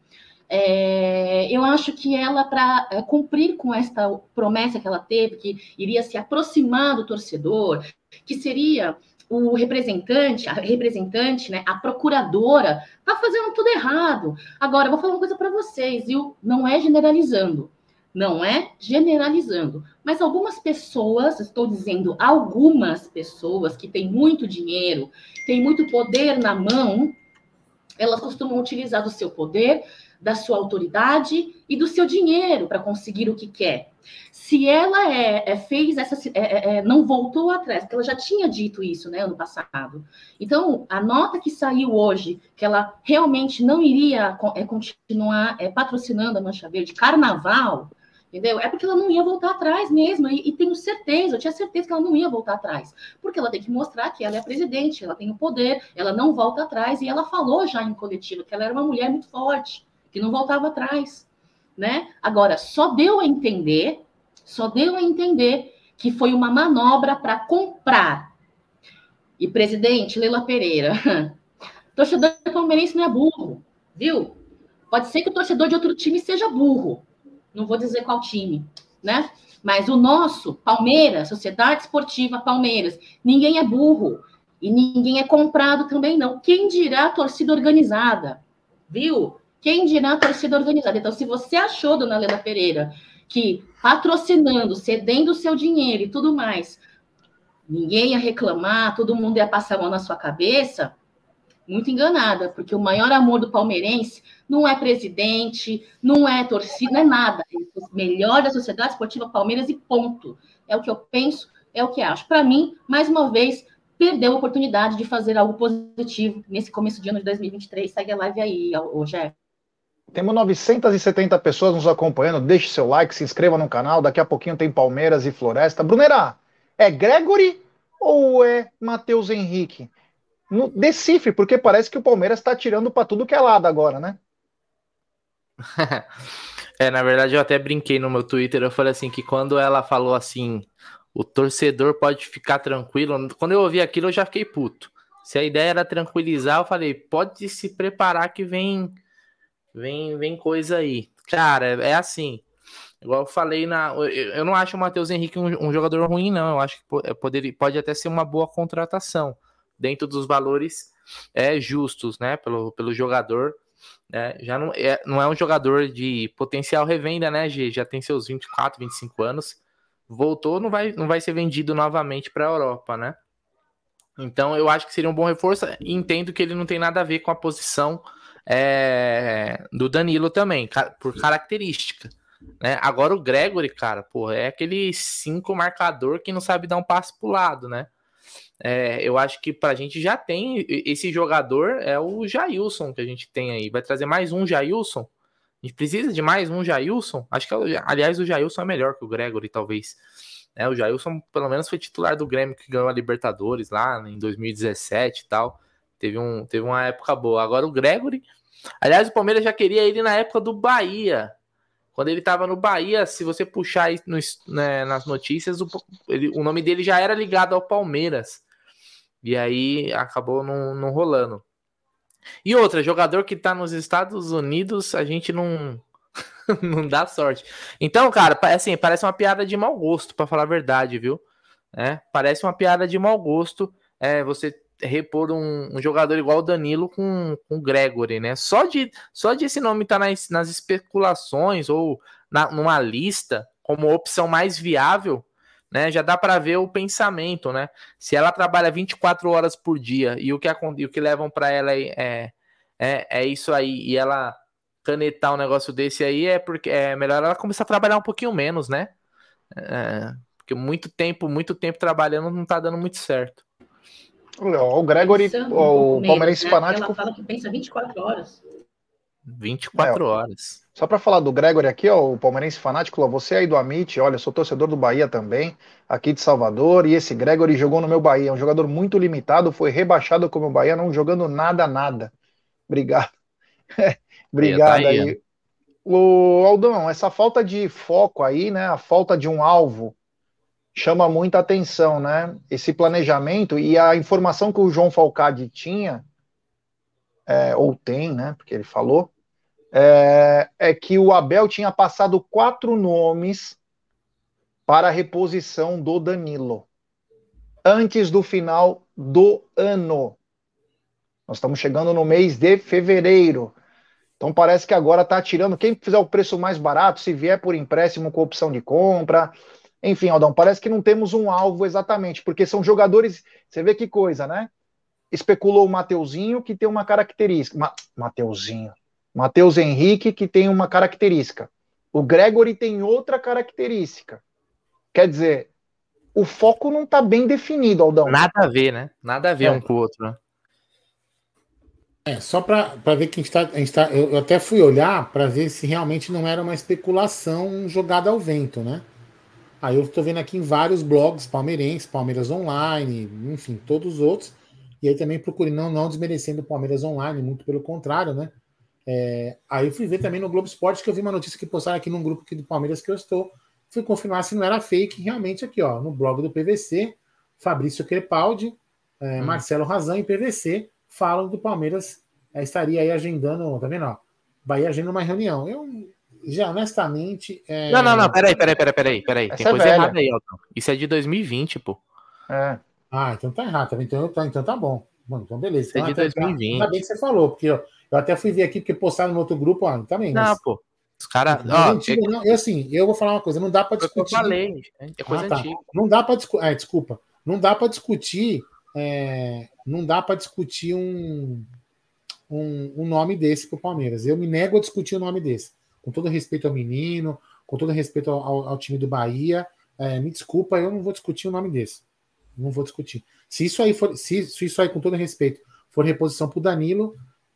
É, eu acho que ela, para é, cumprir com esta promessa que ela teve, que iria se aproximar do torcedor, que seria o representante, a representante, né, a procuradora, tá fazendo tudo errado. Agora, eu vou falar uma coisa para vocês, viu? Não é generalizando. Não é generalizando. Mas algumas pessoas, estou dizendo algumas pessoas que têm muito dinheiro, têm muito poder na mão, elas costumam utilizar do seu poder da sua autoridade e do seu dinheiro para conseguir o que quer. Se ela é, é fez essa, é, é, é, não voltou atrás, porque ela já tinha dito isso, né, ano passado. Então, a nota que saiu hoje, que ela realmente não iria é, continuar patrocinando a Mancha Verde Carnaval, entendeu? É porque ela não ia voltar atrás mesmo, e, e, tenho certeza, eu tinha certeza que ela não ia voltar atrás, porque ela tem que mostrar que ela é presidente, ela tem o poder, ela não volta atrás, e ela falou já em coletiva que ela era uma mulher muito forte, que não voltava atrás, né? Agora, só deu a entender, só deu a entender que foi uma manobra para comprar. E presidente Leila Pereira, torcedor palmeirense não é burro, viu? Pode ser que o torcedor de outro time seja burro. Não vou dizer qual time, né? Mas o nosso, Palmeiras, Sociedade Esportiva Palmeiras, ninguém é burro. E ninguém é comprado também, não. Quem dirá a torcida organizada? Viu? Quem dirá a torcida organizada? Então, se você achou, dona Helena Pereira, que patrocinando, cedendo o seu dinheiro e tudo mais, ninguém ia reclamar, todo mundo ia passar a mão na sua cabeça, muito enganada, porque o maior amor do palmeirense não é presidente, não é torcida, não é nada. É o melhor da sociedade esportiva Palmeiras e ponto. É o que eu penso, é o que acho. Para mim, mais uma vez, perdeu a oportunidade de fazer algo positivo nesse começo de ano de 2023. Segue a live aí, Jé. Temos 970 pessoas nos acompanhando. Deixe seu like, se inscreva no canal. Daqui a pouquinho tem Palmeiras e Floresta. Brunera, é Gregory ou é Matheus Henrique? No, decifre, porque parece que o Palmeiras está tirando para tudo que é lado agora, né? é, na verdade, eu até brinquei no meu Twitter. Eu falei assim: que quando ela falou assim, o torcedor pode ficar tranquilo. Quando eu ouvi aquilo, eu já fiquei puto. Se a ideia era tranquilizar, eu falei: pode se preparar que vem, vem, vem coisa aí. Cara, é assim. Igual eu falei na. Eu não acho o Matheus Henrique um, um, jogador ruim, não. Eu acho que poderia, pode até ser uma boa contratação dentro dos valores é, justos, né? Pelo, pelo jogador. Né? Já não é, não é um jogador de potencial revenda, né, G? Já tem seus 24, 25 anos. Voltou, não vai, não vai ser vendido novamente para a Europa, né? Então eu acho que seria um bom reforço. Entendo que ele não tem nada a ver com a posição é, do Danilo também, por característica. Né? Agora o Gregory, cara, pô, é aquele cinco marcador que não sabe dar um passo pro lado, né? É, eu acho que pra gente já tem esse jogador, é o Jailson que a gente tem aí. Vai trazer mais um Jailson? A gente precisa de mais um Jailson? Acho que, aliás, o Jailson é melhor que o Gregory, talvez. É, o Jailson, pelo menos, foi titular do Grêmio que ganhou a Libertadores lá em 2017 e tal. Teve, um, teve uma época boa. Agora o Gregory. Aliás, o Palmeiras já queria ele na época do Bahia. Quando ele estava no Bahia, se você puxar aí né, nas notícias, o, ele, o, nome dele já era ligado ao Palmeiras. E aí acabou não, não rolando. E outra, jogador que está nos Estados Unidos, a gente não não dá sorte. Então, cara, assim, parece uma piada de mau gosto, para falar a verdade, viu? É, parece uma piada de mau gosto. É, você repor um, um, jogador igual o Danilo com, com o Gregory, né? Só de, só de esse nome estar tá nas, nas especulações ou na, numa lista como opção mais viável, né? Já dá para ver o pensamento, né? Se ela trabalha 24 horas por dia e o que, e o que levam para ela é, é, é, isso aí, e ela canetar um negócio desse aí é porque é melhor ela começar a trabalhar um pouquinho menos, né? É, porque muito tempo, muito tempo trabalhando não tá dando muito certo. O Gregory, o palmeirense né? fanático. Ela fala que pensa 24 horas. 24 é, horas. Só para falar do Gregory aqui, ó, o palmeirense fanático, ó, você aí do Amit, olha, eu sou torcedor do Bahia também, aqui de Salvador, e esse Gregory jogou no meu Bahia, é um jogador muito limitado, foi rebaixado como o Bahia, não jogando nada, nada. Obrigado. Obrigado tá aí. aí. O Aldão, essa falta de foco aí, né, a falta de um alvo, chama muita atenção, né? Esse planejamento e a informação que o João Falcade tinha, é, ou tem, né? Porque ele falou, é, é, que o Abel tinha passado quatro nomes para a reposição do Danilo antes do final do ano. Nós estamos chegando no mês de fevereiro. Então parece que agora está tirando quem fizer o preço mais barato, se vier por empréstimo com opção de compra, enfim, Aldão, parece que não temos um alvo exatamente, porque são jogadores. Você vê que coisa, né? Especulou o Mateuzinho, que tem uma característica. Ma Mateuzinho. Mateus Henrique, que tem uma característica. O Gregory tem outra característica. Quer dizer, o foco não está bem definido, Aldão. Nada a ver, né? Nada a ver é. um com o outro, né? É, só para ver que a gente está. Tá, eu, eu até fui olhar para ver se realmente não era uma especulação jogada ao vento, né? Aí eu estou vendo aqui em vários blogs palmeirenses, Palmeiras Online, enfim, todos os outros. E aí também procurei, não, não desmerecendo o Palmeiras Online, muito pelo contrário, né? É, aí eu fui ver também no Globo Esporte que eu vi uma notícia que postaram aqui num grupo aqui do Palmeiras que eu estou. Fui confirmar se não era fake, realmente aqui, ó, no blog do PVC, Fabrício Crepaldi, é, hum. Marcelo Razan e PVC falam do Palmeiras é, estaria aí agendando, tá vendo? Ó, Bahia agendando uma reunião. Eu já honestamente. É... Não, não, não, peraí, peraí, peraí, peraí, peraí. Tem é coisa errada aí, Elton. Isso é de 2020, pô. É. Ah, então tá errado, tá então, tá, então tá bom. Mano, então beleza. Isso é então, de 2020. Ainda bem que você falou, porque ó, Eu até fui ver aqui, porque postaram no outro grupo, ó, também. Não, mas... pô. Os caras. É... assim, eu vou falar uma coisa, não dá para discutir. Eu falei, é coisa ah, tá. antiga. Não dá para discutir. Ah, desculpa. Não dá para discutir. É... Não dá para discutir um, um, um, nome desse pro Palmeiras. Eu me nego a discutir um nome desse. Com todo respeito ao menino, com todo respeito ao, ao time do Bahia. É, me desculpa, eu não vou discutir um nome desse. Não vou discutir. Se isso aí for, se, se isso aí, com todo respeito, for reposição pro Danilo,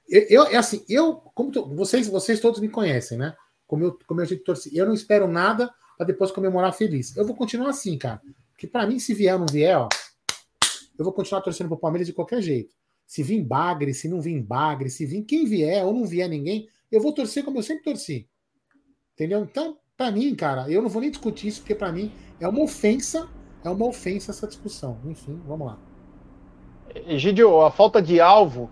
eu, eu é assim, eu, como tu, vocês, vocês todos me conhecem, né? como eu, como eu jeito de torcer. Eu não espero nada para depois comemorar feliz. Eu vou continuar assim, cara. Porque para mim, se vier ou não vier, ó, eu vou continuar torcendo pro Palmeiras de qualquer jeito. Se vir bagre, se não vir bagre, se vir quem vier ou não vier ninguém, eu vou torcer como eu sempre torci. Entendeu? Então, para mim, cara, eu não vou nem discutir isso, porque para mim é uma ofensa, é uma ofensa essa discussão. Enfim, vamos lá. Egidio, a falta de alvo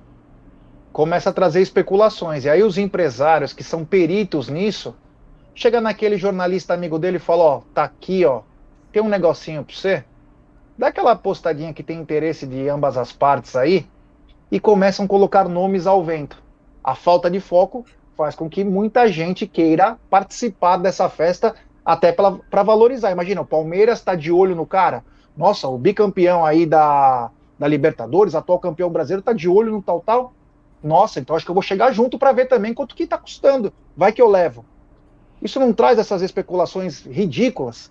começa a trazer especulações. E aí os empresários que são peritos nisso, chega naquele jornalista amigo dele e fala, ó, tá aqui, ó, tem um negocinho para você. Dá aquela postadinha que tem interesse de ambas as partes aí e começam a colocar nomes ao vento. A falta de foco faz com que muita gente queira participar dessa festa até para valorizar. Imagina, o Palmeiras está de olho no cara. Nossa, o bicampeão aí da, da Libertadores, atual campeão brasileiro, está de olho no tal tal nossa, então acho que eu vou chegar junto para ver também quanto que está custando. Vai que eu levo. Isso não traz essas especulações ridículas?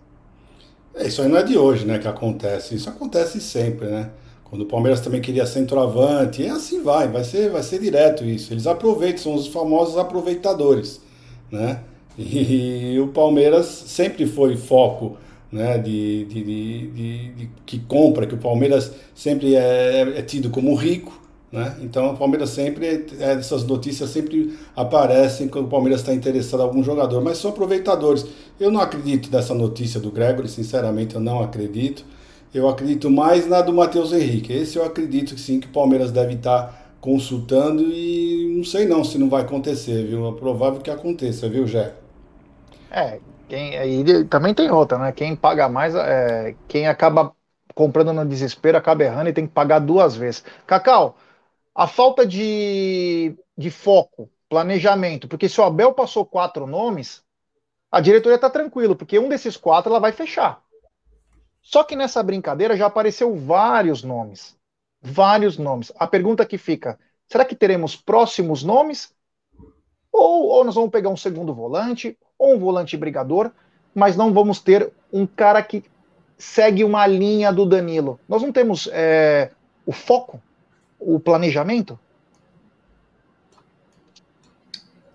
É, isso aí não é de hoje, né, que acontece. Isso acontece sempre, né? Quando o Palmeiras também queria centroavante, e assim vai, vai ser, vai ser direto isso. Eles aproveitam, são os famosos aproveitadores, né? E, e o Palmeiras sempre foi foco, né, de, de, de, de, que compra, que o Palmeiras sempre é, é tido como rico, né? Então o Palmeiras sempre, é, essas notícias sempre aparecem quando o Palmeiras está interessado em algum jogador, mas são aproveitadores. Eu não acredito nessa notícia do Gregory, sinceramente eu não acredito. Eu acredito mais na do Matheus Henrique. Esse eu acredito que sim, que o Palmeiras deve estar consultando e não sei não se não vai acontecer, viu? É provável que aconteça, viu, Jé? É, quem, aí também tem outra, né? Quem paga mais, é, quem acaba comprando no desespero acaba errando e tem que pagar duas vezes. Cacau, a falta de, de foco, planejamento, porque se o Abel passou quatro nomes, a diretoria está tranquilo, porque um desses quatro ela vai fechar. Só que nessa brincadeira já apareceu vários nomes. Vários nomes. A pergunta que fica: será que teremos próximos nomes? Ou, ou nós vamos pegar um segundo volante, ou um volante brigador, mas não vamos ter um cara que segue uma linha do Danilo. Nós não temos é, o foco o planejamento?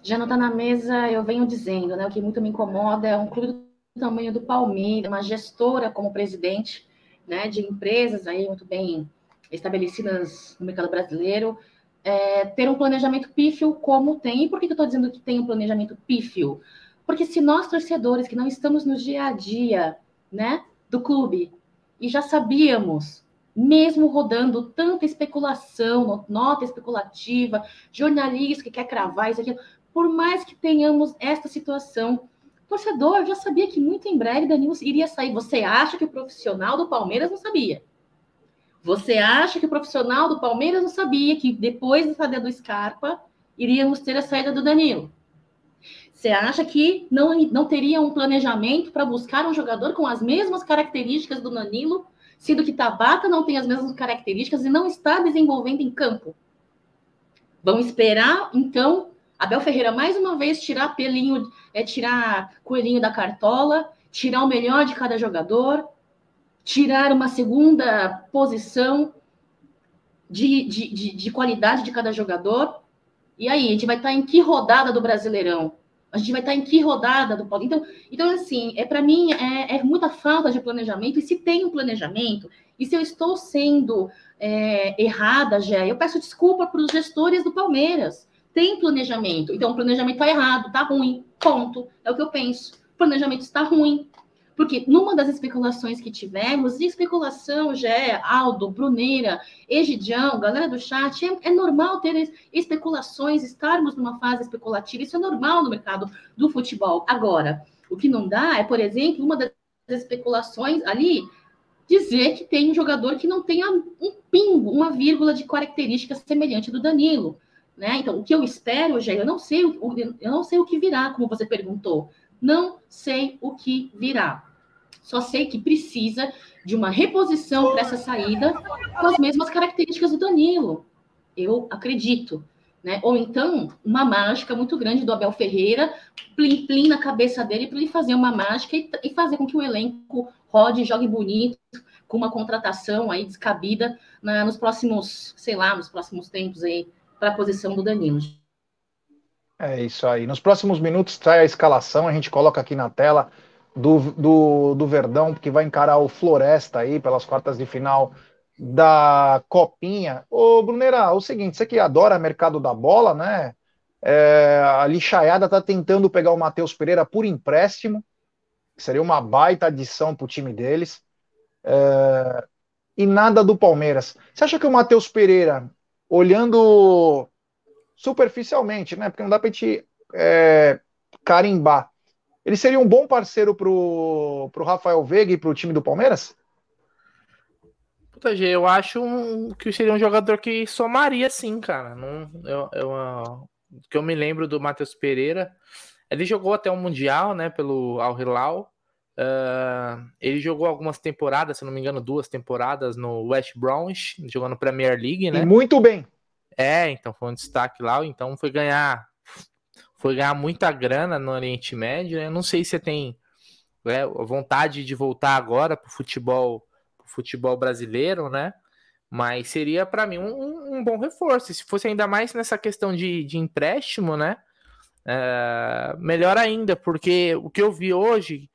Já não está na mesa, eu venho dizendo, né? O que muito me incomoda é um clube do tamanho do Palmeiras, uma gestora como presidente, né? De empresas aí muito bem estabelecidas no mercado brasileiro, é, ter um planejamento pífio como tem. E por que, eu estou dizendo que tem um planejamento pífio? Porque se nós, torcedores, que não estamos no dia a dia né, do clube, e já sabíamos mesmo rodando tanta especulação, nota especulativa, jornalista que quer cravar isso aqui, por mais que tenhamos esta situação, torcedor já sabia que muito em breve Danilo iria sair. Você acha que o profissional do Palmeiras não sabia? Você acha que o profissional do Palmeiras não sabia que depois da saída do Scarpa iríamos ter a saída do Danilo? Você acha que não, não teria um planejamento para buscar um jogador com as mesmas características do Danilo sendo que Tabata não tem as mesmas características e não está desenvolvendo em campo. Vamos esperar, então, Abel Ferreira mais uma vez tirar pelinho, é tirar coelhinho da cartola, tirar o melhor de cada jogador, tirar uma segunda posição de, de, de, de qualidade de cada jogador. E aí, a gente vai estar em que rodada do Brasileirão? A gente vai estar em que rodada do Paulo? Então, então assim, é para mim é, é, muita falta de planejamento. E se tem um planejamento, e se eu estou sendo é, errada, já, eu peço desculpa para os gestores do Palmeiras. Tem planejamento. Então, o planejamento está errado, está ruim. Ponto. É o que eu penso. O planejamento está ruim. Porque numa das especulações que tivemos, e especulação já é Aldo, Bruneira, Egidião, galera do chat, é, é, normal ter especulações, estarmos numa fase especulativa, isso é normal no mercado do futebol. Agora, o que não dá é, por exemplo, uma das especulações ali dizer que tem um jogador que não tenha um pingo, uma vírgula de característica semelhante do Danilo. Né? Então, o que eu espero, Jair, eu não sei o, eu não sei o que virá, como você perguntou. Não sei o que virá. Só sei que precisa de uma reposição para essa saída com as mesmas características do Danilo. Eu acredito. Né? Ou então, uma mágica muito grande do Abel Ferreira, plim, plim na cabeça dele para ele fazer uma mágica e, e, fazer com que o elenco rode, jogue bonito, com uma contratação aí descabida na, nos próximos, sei lá, nos próximos tempos aí, para a posição do Danilo. É isso aí. Nos próximos minutos sai a escalação, a gente coloca aqui na tela do, do, do Verdão, que vai encarar o Floresta aí pelas quartas de final da Copinha. Ô, Brunera, o seguinte, você que adora mercado da bola, né? É, a lixaiada tá tentando pegar o Matheus Pereira por empréstimo, seria uma baita adição pro time deles. É, e nada do Palmeiras. Você acha que o Matheus Pereira, olhando superficialmente, né? Porque não dá pra gente é, carimbar. Ele seria um bom parceiro pro, pro Rafael Veiga e pro time do Palmeiras? Puta, G, eu acho um, que seria um jogador que somaria sim, cara. Não, eu, eu, que eu me lembro do Matheus Pereira. Ele jogou até o Mundial, né, pelo Al Hilal. Uh, ele jogou algumas temporadas, se não me engano, duas temporadas no West Bromwich, jogando Premier League, né? E muito bem. É, então foi um destaque lá, então foi ganhar foi ganhar muita grana no Oriente Médio, né? Não sei se você tem né, vontade de voltar agora pro futebol futebol brasileiro, né? Mas seria para mim um, um, bom reforço. Se fosse ainda mais nessa questão de, de empréstimo, né? É, melhor ainda, porque o que eu vi hoje,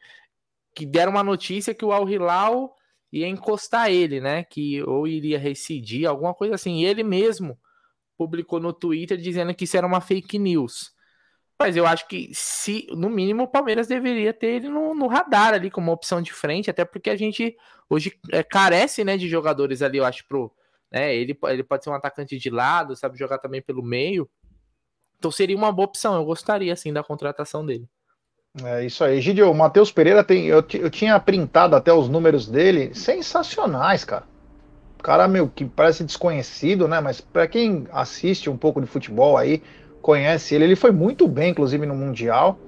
que deram uma notícia que o Al Hilal ia encostar ele, né? Que ou iria residir, alguma coisa assim. E ele mesmo publicou no Twitter dizendo que isso era uma fake news. Mas eu acho que, se no mínimo, o Palmeiras deveria ter ele no, no radar ali como opção de frente, até porque a gente hoje é, carece né, de jogadores ali, eu acho, pro. Né, ele, ele pode ser um atacante de lado, sabe jogar também pelo meio. Então seria uma boa opção. Eu gostaria, assim, da contratação dele. É isso aí. Gidio, o Matheus Pereira tem. Eu, eu tinha printado até os números dele. Sensacionais, cara. Cara, meu, que parece desconhecido, né? Mas para quem assiste um pouco de futebol aí, conhece ele, ele foi muito bem, inclusive, no Mundial,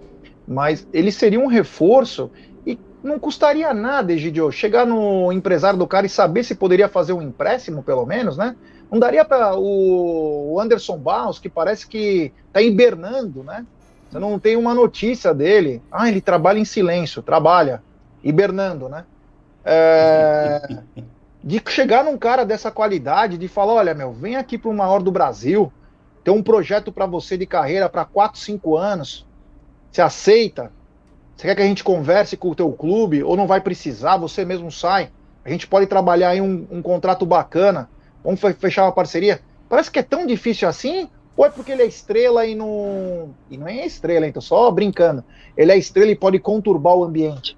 mas ele seria um reforço e não custaria nada, Egidio, chegar no empresário do cara e saber se poderia fazer um empréstimo, pelo menos, né? Não daria para o Anderson Barros, que parece que está hibernando, né? Você não tem uma notícia dele. Ah, ele trabalha em silêncio, trabalha, hibernando, né? É... de chegar num cara dessa qualidade, de falar, olha, meu, vem aqui para o maior do Brasil, tem um projeto para você de carreira para 4, 5 anos. Você aceita? Você quer que a gente converse com o teu clube ou não vai precisar? Você mesmo sai. A gente pode trabalhar em um, um contrato bacana. Vamos fechar uma parceria? Parece que é tão difícil assim ou é porque ele é estrela e não. E não é estrela, então só brincando. Ele é estrela e pode conturbar o ambiente.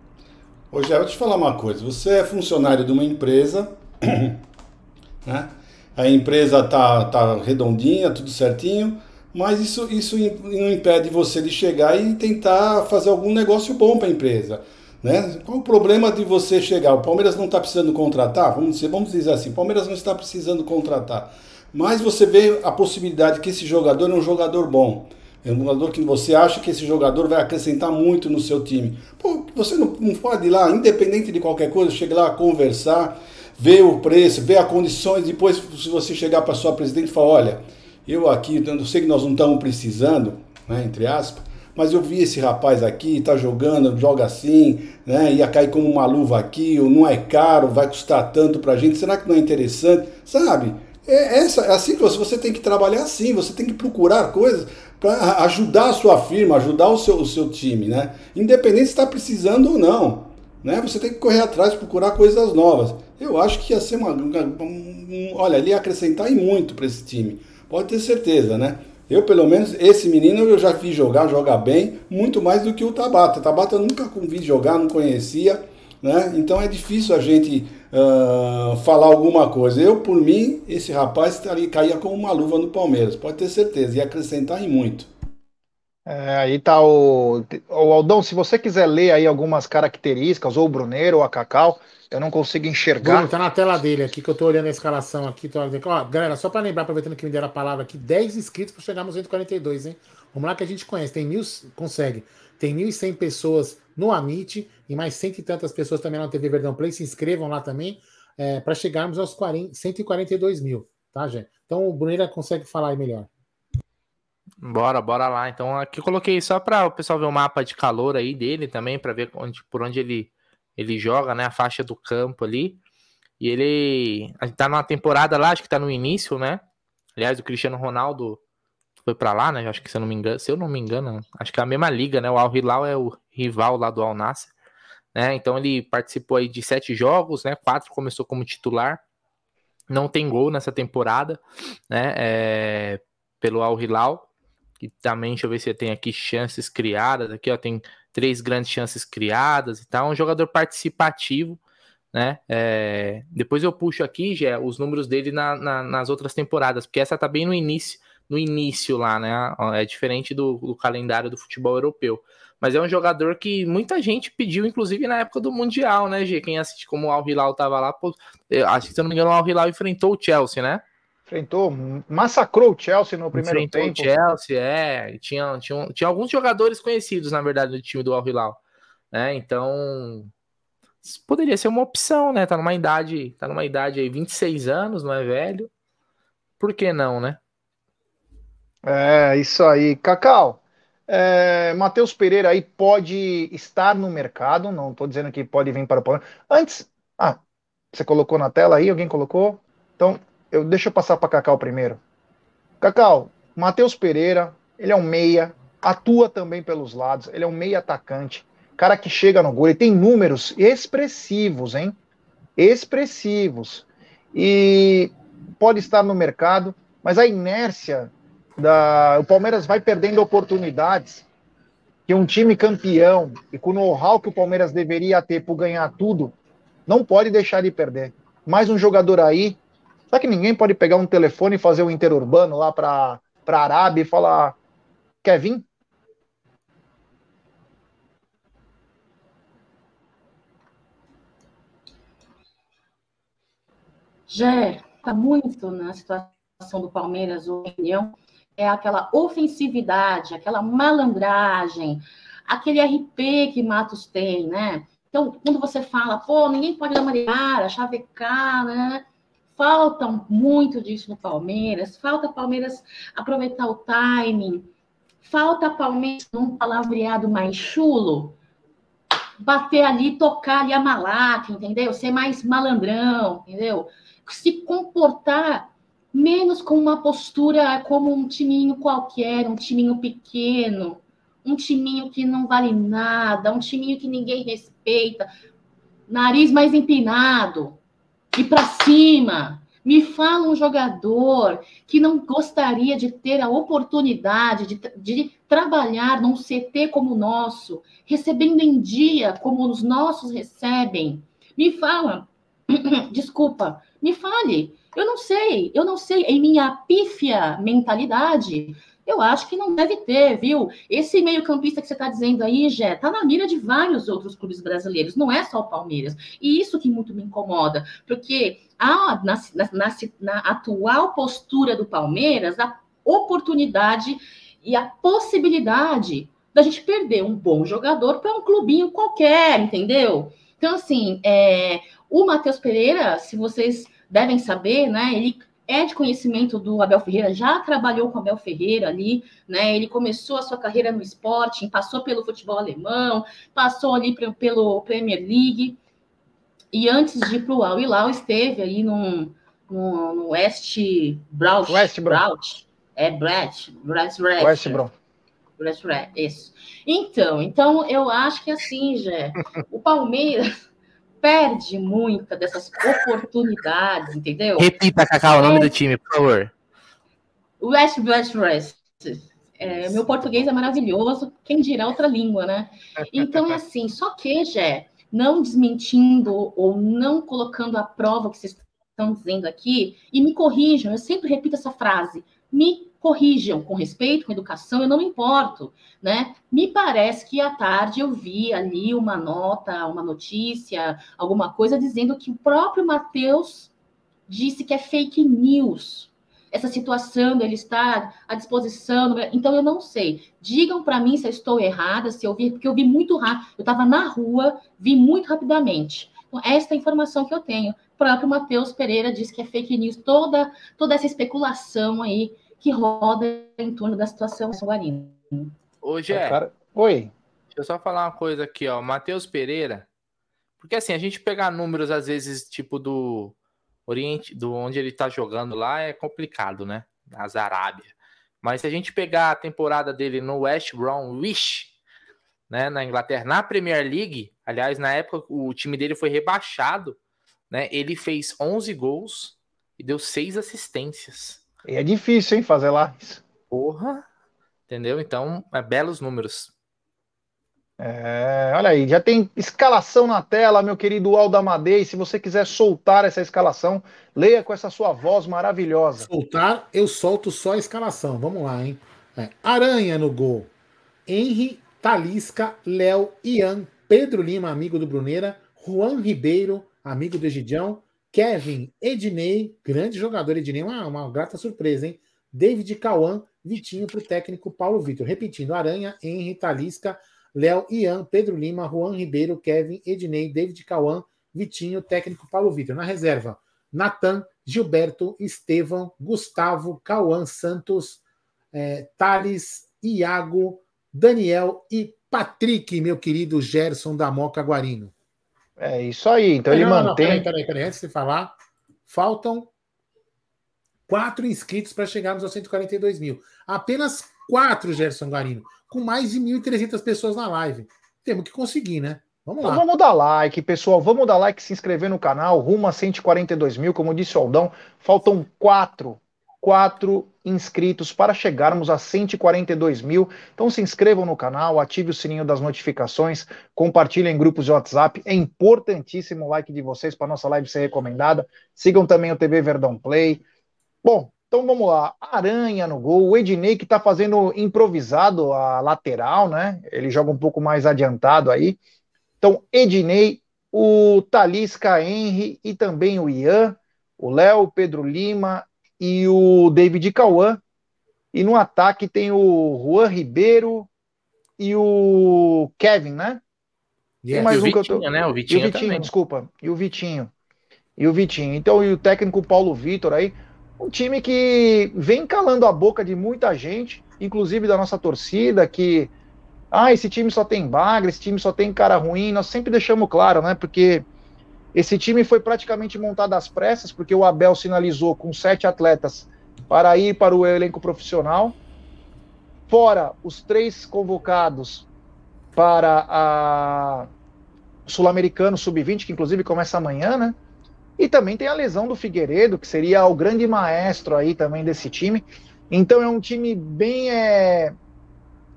Ô, Gé, vou te falar uma coisa. Você é funcionário de uma empresa, né? a empresa tá, tá redondinha, tudo certinho, mas isso, isso não impede você de chegar e tentar fazer algum negócio bom para a empresa. Né? Qual o problema de você chegar? O Palmeiras não está precisando contratar? Vamos dizer, vamos dizer assim, o Palmeiras não está precisando contratar. Mas você vê a possibilidade que esse jogador é um jogador bom. É um jogador que você acha que esse jogador vai acrescentar muito no seu time. Pô, você não, não pode ir lá, independente de qualquer coisa, chegar lá conversar, ver o preço, ver as condições, depois se você chegar para sua presidente e falar, olha, eu aqui, eu sei que nós não estamos precisando, né, entre aspas, mas eu vi esse rapaz aqui, tá jogando, joga assim, né, ia cair como uma luva aqui, ou não é caro, vai custar tanto pra gente, será que não é interessante? Sabe? É, essa, é assim que você, tem que trabalhar assim, você tem que procurar coisas para ajudar a sua firma, ajudar o seu, o seu time, né? Independente se está precisando ou não. Né? Você tem que correr atrás, procurar coisas novas. Eu acho que ia ser uma. Um, olha, ia acrescentar e muito para esse time. Pode ter certeza, né? Eu, pelo menos, esse menino eu já vi jogar, jogar bem, muito mais do que o Tabata. Tabata eu nunca vi jogar, não conhecia, né? Então é difícil a gente uh, falar alguma coisa. Eu, por mim, esse rapaz estaria, caía como uma luva no Palmeiras, pode ter certeza, ia acrescentar e muito. É, aí tá o, o Aldão, se você quiser ler aí algumas características, ou o Bruneiro, ou a Cacau, eu não consigo enxergar. Bruno, tá na tela dele aqui, que eu tô olhando a escalação aqui. Tô... Ó, galera, só para lembrar, aproveitando que me deram a palavra aqui, 10 inscritos para chegar nos 142, hein? Vamos lá que a gente conhece. Tem mil, consegue. Tem 1.100 pessoas no Amit e mais cento e tantas pessoas também na TV Verdão Play. Se inscrevam lá também é, para chegarmos aos 40, 142 mil, tá, gente? Então o Bruneira consegue falar aí melhor. Bora, bora lá. Então aqui coloquei só para o pessoal ver o mapa de calor aí dele também, para ver onde, por onde ele, ele joga, né? A faixa do campo ali. E ele tá numa temporada lá, acho que tá no início, né? Aliás, o Cristiano Ronaldo foi para lá, né? Acho que se eu não me engano, se eu não me engano, acho que é a mesma liga, né? O Al Hilal é o rival lá do Al Nassr, né? Então ele participou aí de sete jogos, né? Quatro começou como titular. Não tem gol nessa temporada, né? É, pelo Al Hilal que também, deixa eu ver se tem aqui chances criadas. Aqui, ó, tem três grandes chances criadas e tal. Um jogador participativo, né? É... Depois eu puxo aqui, já os números dele na, na, nas outras temporadas, porque essa tá bem no início, no início lá, né? É diferente do, do calendário do futebol europeu. Mas é um jogador que muita gente pediu, inclusive na época do Mundial, né, G? Quem assiste como o Al Hilal tava lá, pô, acho que se eu não me engano, o Al Hilal enfrentou o Chelsea, né? Enfrentou, massacrou o Chelsea no primeiro Enfrentou tempo. o Chelsea, é. Tinha, tinha, tinha alguns jogadores conhecidos, na verdade, do time do Al Hilal. Né? Então, poderia ser uma opção, né? Tá numa idade, tá numa idade aí, 26 anos, não é velho. Por que não, né? É, isso aí. Cacau, é, Matheus Pereira aí pode estar no mercado, não estou dizendo que pode vir para o Palmeiras. Antes, ah, você colocou na tela aí? Alguém colocou? Então, eu, deixa eu passar para Cacau primeiro. Cacau, Matheus Pereira, ele é um meia, atua também pelos lados, ele é um meia atacante, cara que chega no gol, ele tem números expressivos, hein? Expressivos. E pode estar no mercado, mas a inércia da. O Palmeiras vai perdendo oportunidades que um time campeão e com o know-how que o Palmeiras deveria ter por ganhar tudo, não pode deixar de perder. Mais um jogador aí Será que ninguém pode pegar um telefone e fazer um interurbano lá para a Arábia e falar: quer vir? Jé, está muito na situação do Palmeiras, opinião, é aquela ofensividade, aquela malandragem, aquele RP que Matos tem, né? Então, quando você fala, pô, ninguém pode uma chavecar, né? falta muito disso no Palmeiras, falta Palmeiras aproveitar o timing, falta Palmeiras num palavreado mais chulo, bater ali, tocar ali a malaca, entendeu? Ser mais malandrão, entendeu? Se comportar menos com uma postura como um timinho qualquer, um timinho pequeno, um timinho que não vale nada, um timinho que ninguém respeita, nariz mais empinado, ir para cima. Me fala um jogador que não gostaria de ter a oportunidade de, de trabalhar num CT como o nosso, recebendo em dia como os nossos recebem. Me fala, desculpa, me fale. Eu não sei, eu não sei, em minha pífia mentalidade, eu acho que não deve ter, viu? Esse meio-campista que você está dizendo aí, Jé, tá na mira de vários outros clubes brasileiros, não é só o Palmeiras. E isso que muito me incomoda, porque há, na, na, na atual postura do Palmeiras, a oportunidade e a possibilidade da gente perder um bom jogador para um clubinho qualquer, entendeu? Então, assim, é, o Matheus Pereira, se vocês devem saber, né? Ele é de conhecimento do Abel Ferreira, já trabalhou com o Abel Ferreira ali, né? Ele começou a sua carreira no esporte, passou pelo futebol alemão, passou ali pelo Premier League, e antes de ir para o Al Hilal, esteve aí no, no, no West Braut. West Braut. É Brett, Brett. West Brett, isso. Então, então, eu acho que assim, já o Palmeiras perde muita dessas oportunidades, entendeu? Repita, Cacau, o nome do time, por favor. West West West. É, meu português é maravilhoso, quem dirá outra língua, né? Então é assim, só que, Jé, não desmentindo ou não colocando à prova o que vocês estão dizendo aqui, e me corrijam, eu sempre repito essa frase, me corrijam com respeito, com educação, eu não me importo, né? Me parece que à tarde eu vi ali uma nota, uma notícia, alguma coisa dizendo que o próprio Matheus disse que é fake news. Essa situação ele está à disposição, então eu não sei. Digam para mim se eu estou errada, se eu vi, porque eu vi muito rápido. Eu estava na rua, vi muito rapidamente. Então, esta é a informação que eu tenho. O próprio Matheus Pereira diz que é fake news, toda, toda essa especulação aí que roda em torno da situação Guarino. Hoje é. Cara... Oi. Deixa eu só falar uma coisa aqui, ó. Matheus Pereira. Porque assim, a gente pegar números, às vezes, tipo do Oriente, do onde ele tá jogando lá, é complicado, né? Nas Arábia. Mas se a gente pegar a temporada dele no West Bromwich, né, na Inglaterra, na Premier League, aliás, na época o time dele foi rebaixado, né? Ele fez 11 gols e deu 6 assistências. E é difícil, hein, fazer lá isso. Porra! Entendeu? Então, é belos números. É, olha aí, já tem escalação na tela, meu querido Aldo Amadei. Se você quiser soltar essa escalação, leia com essa sua voz maravilhosa. Soltar, eu solto só a escalação. Vamos lá, hein? É, Aranha no gol. Henry, Talisca, Léo, Ian, Pedro Lima, amigo do Bruneira, Juan Ribeiro, amigo do Egidião, Kevin, Ednei, grande jogador, Ednei, uma, uma grata surpresa, hein? David Cauã, Vitinho para o técnico Paulo Vitor. Repetindo, Aranha, Henry, Talisca, Léo, Ian, Pedro Lima, Juan Ribeiro, Kevin, Ednei, David Cauã, Vitinho, técnico Paulo Vitor. Na reserva, Natan, Gilberto, Estevão, Gustavo, Cauã Santos, é, Thales, Iago, Daniel e Patrick, meu querido Gerson da Moca Guarino. É isso aí. Então ele não, mantém. Não, peraí, peraí, peraí. Antes de falar, faltam quatro inscritos para chegarmos aos 142 mil. Apenas quatro, Gerson Guarino, com mais de 1.300 pessoas na live. Temos que conseguir, né? Vamos lá. Então vamos dar like, pessoal. Vamos dar like, se inscrever no canal. Rumo a 142 mil, como disse o Aldão. Faltam quatro quatro inscritos para chegarmos a 142 mil. Então se inscrevam no canal, ative o sininho das notificações, compartilhem em grupos de WhatsApp. É importantíssimo o like de vocês para nossa live ser recomendada. Sigam também o TV Verdão Play. Bom, então vamos lá. Aranha no gol. O Ednei que está fazendo improvisado a lateral, né? Ele joga um pouco mais adiantado aí. Então, Ednei, o Talisca Henry e também o Ian, o Léo, Pedro Lima e o David Cauã. E no ataque tem o Juan Ribeiro e o Kevin, né? Yeah. Tem mais e um Vitinho, que eu tô... né? O Vitinho, e o Vitinho desculpa. E o Vitinho. E o Vitinho. Então, e o técnico Paulo Vitor aí. Um time que vem calando a boca de muita gente, inclusive da nossa torcida, que. Ah, esse time só tem bagre, esse time só tem cara ruim. Nós sempre deixamos claro, né? Porque esse time foi praticamente montado às pressas, porque o Abel sinalizou com sete atletas para ir para o elenco profissional. Fora os três convocados para a Sul-Americano Sub-20, que inclusive começa amanhã, né? E também tem a lesão do Figueiredo, que seria o grande maestro aí também desse time. Então é um time bem é,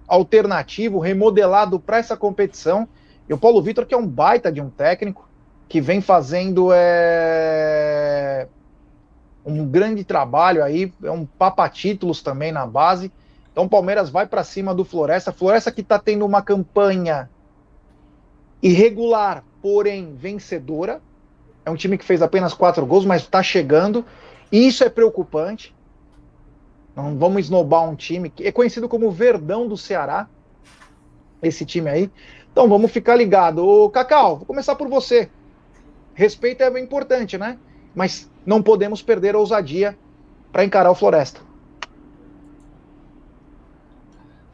alternativo, remodelado para essa competição. E o Paulo Vitor, que é um baita de um técnico, que vem fazendo é, um grande trabalho aí, é um papa-títulos também na base. Então o Palmeiras vai para cima do Floresta. Floresta que está tendo uma campanha irregular, porém vencedora. É um time que fez apenas quatro gols, mas está chegando. E isso é preocupante. Não vamos esnobar um time que é conhecido como Verdão do Ceará. Esse time aí. Então vamos ficar ligado. Ô, Cacau, vou começar por você. Respeito é importante, né? Mas não podemos perder a ousadia para encarar o Floresta.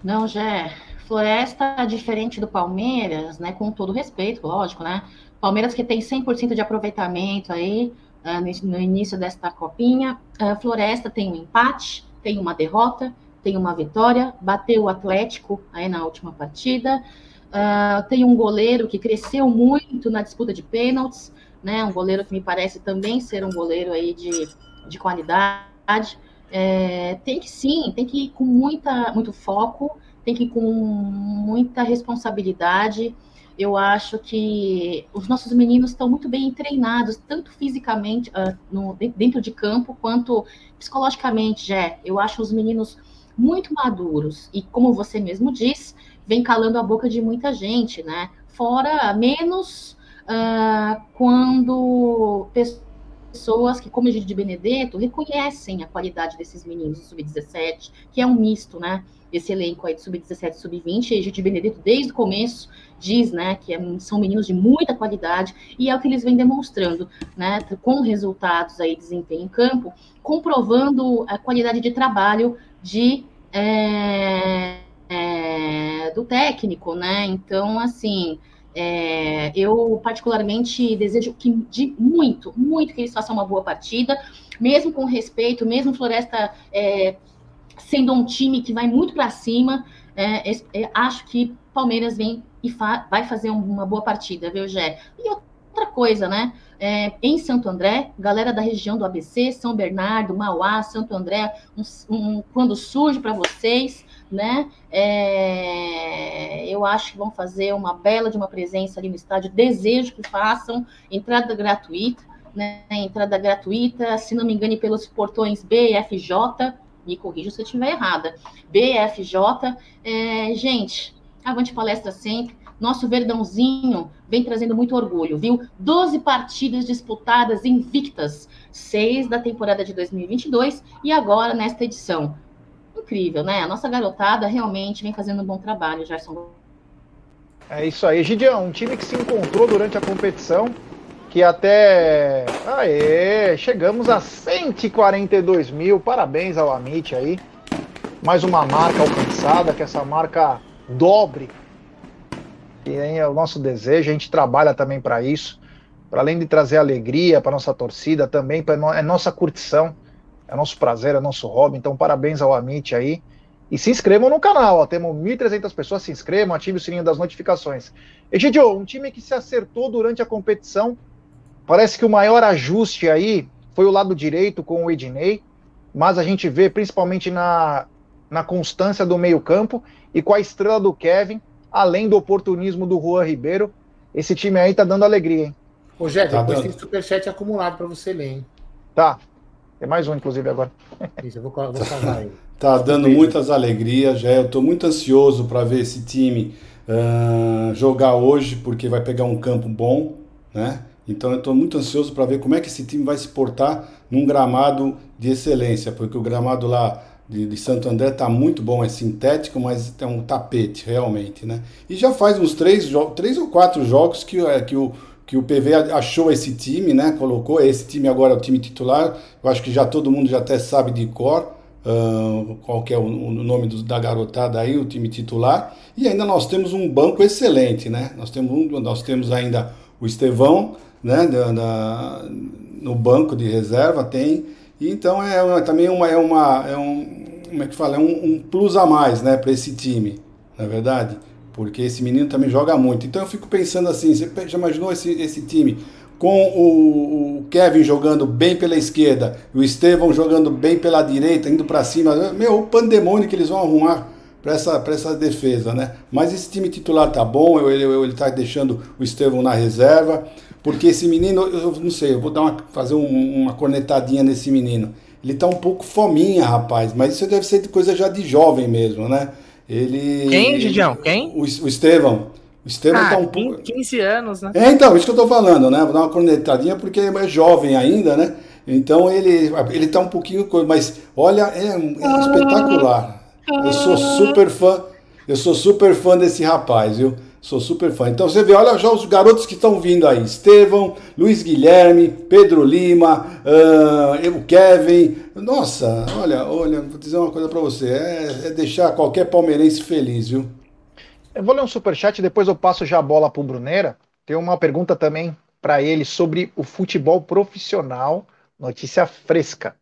Não, Jé. Floresta, diferente do Palmeiras, né? Com todo respeito, lógico, né? Palmeiras que tem 100% de aproveitamento aí uh, no início desta copinha. Uh, Floresta tem um empate, tem uma derrota, tem uma vitória, bateu o Atlético aí na última partida. Uh, tem um goleiro que cresceu muito na disputa de pênaltis né? Um goleiro que me parece também ser um goleiro aí de, de qualidade. É, tem que sim, tem que ir com muita, muito foco, tem que ir com muita responsabilidade. eu acho que os nossos meninos estão muito bem treinados, tanto fisicamente, uh, no, dentro de campo, quanto psicologicamente, já. Eu acho os meninos muito maduros. E como você mesmo disse, vem calando a boca de muita gente, né? Fora menos uh, quando pessoas que, como Egídio de Benedetto, reconhecem a qualidade desses meninos do Sub-17, que é um misto, né? Esse elenco aí de Sub-17 e Sub-20, Egídio de Benedetto, desde o começo, diz, né, que é, são meninos de muita qualidade, e é o que eles vêm demonstrando, né, com resultados aí, desempenho em campo, comprovando a qualidade de trabalho de é, é, do técnico, né? Então, assim, é, eu particularmente desejo que de muito, muito que eles façam uma boa partida, mesmo com respeito, mesmo Floresta é, sendo um time que vai muito para cima, é, é, acho que Palmeiras vem e fa vai fazer uma boa partida, viu, Gé? E outra coisa, né? É, em Santo André, galera da região do ABC, São Bernardo, Mauá, Santo André, um, um, quando surge para vocês, né? É, eu acho que vão fazer uma bela de uma presença ali no estádio. Desejo que façam entrada gratuita, né? Entrada gratuita, se não me engane, pelos portões B e FJ. Me corrija se eu estiver errada. BFJ. É, gente, avante palestra sempre. Nosso Verdãozinho vem trazendo muito orgulho, viu? 12 partidas disputadas invictas, seis da temporada de 2022 e agora nesta edição incrível, né? A nossa garotada realmente vem fazendo um bom trabalho, Gerson. É isso aí, Gideão, um time que se encontrou durante a competição, que até. Aê, chegamos a 142 mil, parabéns ao Amit aí. Mais uma marca alcançada, que essa marca dobre. E é o nosso desejo, a gente trabalha também para isso. Para além de trazer alegria para nossa torcida, também para é nossa curtição é nosso prazer, é nosso hobby. Então, parabéns ao Amit aí. E se inscrevam no canal, ó. Temos 1.300 pessoas, se inscrevam, ative o sininho das notificações. Egidio, um time que se acertou durante a competição. Parece que o maior ajuste aí foi o lado direito com o Ednei, mas a gente vê principalmente na, na constância do meio-campo e com a estrela do Kevin, além do oportunismo do Juan Ribeiro. Esse time aí tá dando alegria, hein? Ô, Jé, tá depois tem superchat acumulado para você ler, hein? Tá, tem mais um, inclusive, agora. Isso, eu vou, vou ele. Tá dando muitas alegrias, já. Eu estou muito ansioso para ver esse time uh, jogar hoje, porque vai pegar um campo bom, né? Então eu estou muito ansioso para ver como é que esse time vai se portar num gramado de excelência, porque o gramado lá de, de Santo André está muito bom, é sintético, mas é um tapete realmente, né? E já faz uns três, três ou quatro jogos que, é, que o que o PV achou esse time, né? Colocou esse time agora é o time titular. Eu acho que já todo mundo já até sabe de cor uh, qual que é o, o nome do, da garotada aí, o time titular. E ainda nós temos um banco excelente, né? Nós temos, um, nós temos ainda o Estevão, né? Da, da, no banco de reserva tem. E então é também uma, é uma é um como é que fala é um, um plus a mais, né? Para esse time, na é verdade porque esse menino também joga muito. Então eu fico pensando assim, você já imaginou esse, esse time com o, o Kevin jogando bem pela esquerda, o Estevão jogando bem pela direita, indo para cima, meu, o pandemônio que eles vão arrumar para essa, essa defesa, né? Mas esse time titular tá bom, ele, ele tá deixando o Estevão na reserva, porque esse menino, eu não sei, eu vou dar uma, fazer um, uma cornetadinha nesse menino. Ele tá um pouco fominha, rapaz, mas isso deve ser coisa já de jovem mesmo, né? Ele. Quem, Gidião? Quem? O, o Estevão. O Estevão ah, tá um pouco. 15 anos, né? É, então, isso que eu tô falando, né? Vou dar uma cornetadinha porque ele é jovem ainda, né? Então ele, ele tá um pouquinho. Mas olha, é, é espetacular. Eu sou super fã. Eu sou super fã desse rapaz, viu? Sou super fã. Então você vê, olha já os garotos que estão vindo aí: Estevão, Luiz Guilherme, Pedro Lima, uh, o Kevin. Nossa, olha, olha, vou dizer uma coisa para você: é, é, deixar qualquer palmeirense feliz, viu? Eu vou ler um superchat e depois eu passo já a bola para o Bruneira. Tem uma pergunta também para ele sobre o futebol profissional, notícia fresca.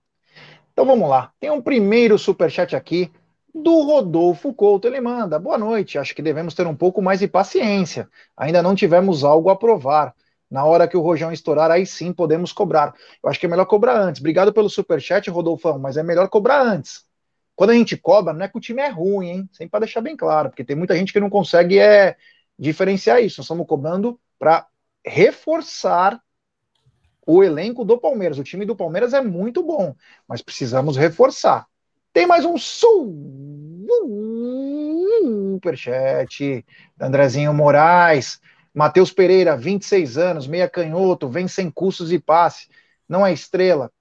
Então vamos lá. Tem um primeiro superchat aqui do Rodolfo Couto. Ele manda: Boa noite, acho que devemos ter um pouco mais de paciência. Ainda não tivemos algo a provar. Na hora que o Rojão estourar, aí sim podemos cobrar. Eu acho que é melhor cobrar antes. Obrigado pelo superchat, Rodolfão, mas é melhor cobrar antes. Quando a gente cobra, não é que o time é ruim, hein? Sempre para deixar bem claro, porque tem muita gente que não consegue é, diferenciar isso. Nós estamos cobrando para reforçar o elenco do Palmeiras. O time do Palmeiras é muito bom, mas precisamos reforçar. Tem mais um superchat. Andrezinho Moraes. Matheus Pereira, 26 anos, meia canhoto, vem sem custos e passe. Não é estrela.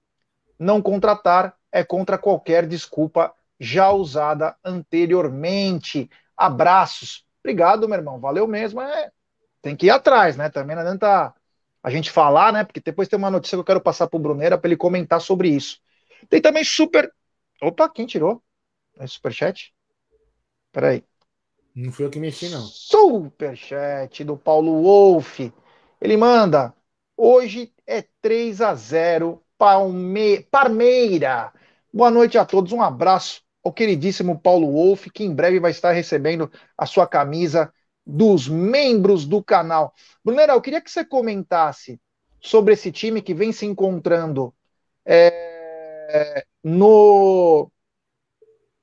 Não contratar é contra qualquer desculpa já usada anteriormente. Abraços. Obrigado, meu irmão. Valeu mesmo. É, tem que ir atrás, né? Também não adianta a gente falar, né? Porque depois tem uma notícia que eu quero passar para o Bruneira para ele comentar sobre isso. Tem também super. Opa, quem tirou? É superchat? Peraí. Não foi eu que mexi, não. Superchat do Paulo Wolff. Ele manda. Hoje é 3 a 0 Palme... Parmeira. Boa noite a todos. Um abraço ao queridíssimo Paulo Wolff, que em breve vai estar recebendo a sua camisa dos membros do canal. Brunera, eu queria que você comentasse sobre esse time que vem se encontrando é, no,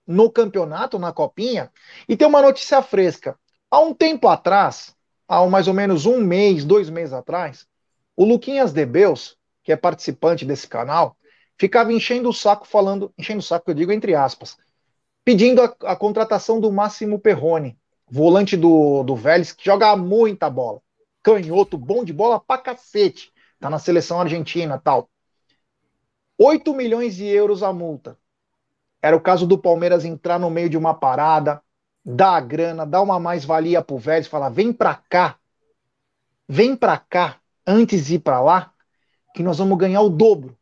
no campeonato, na copinha, e tem uma notícia fresca. Há um tempo atrás, há mais ou menos um mês, dois meses atrás, o Luquinhas Debeus, que é participante desse canal, ficava enchendo o saco falando, enchendo o saco, eu digo entre aspas, pedindo a, a contratação do Máximo Perrone, volante do, do Vélez, que joga muita bola. Canhoto, bom de bola pra cacete. Tá na seleção argentina tal. 8 milhões de euros a multa. Era o caso do Palmeiras entrar no meio de uma parada, dar a grana, dar uma mais-valia pro Vélez, falar: vem pra cá, vem pra cá, antes de ir pra lá, que nós vamos ganhar o dobro.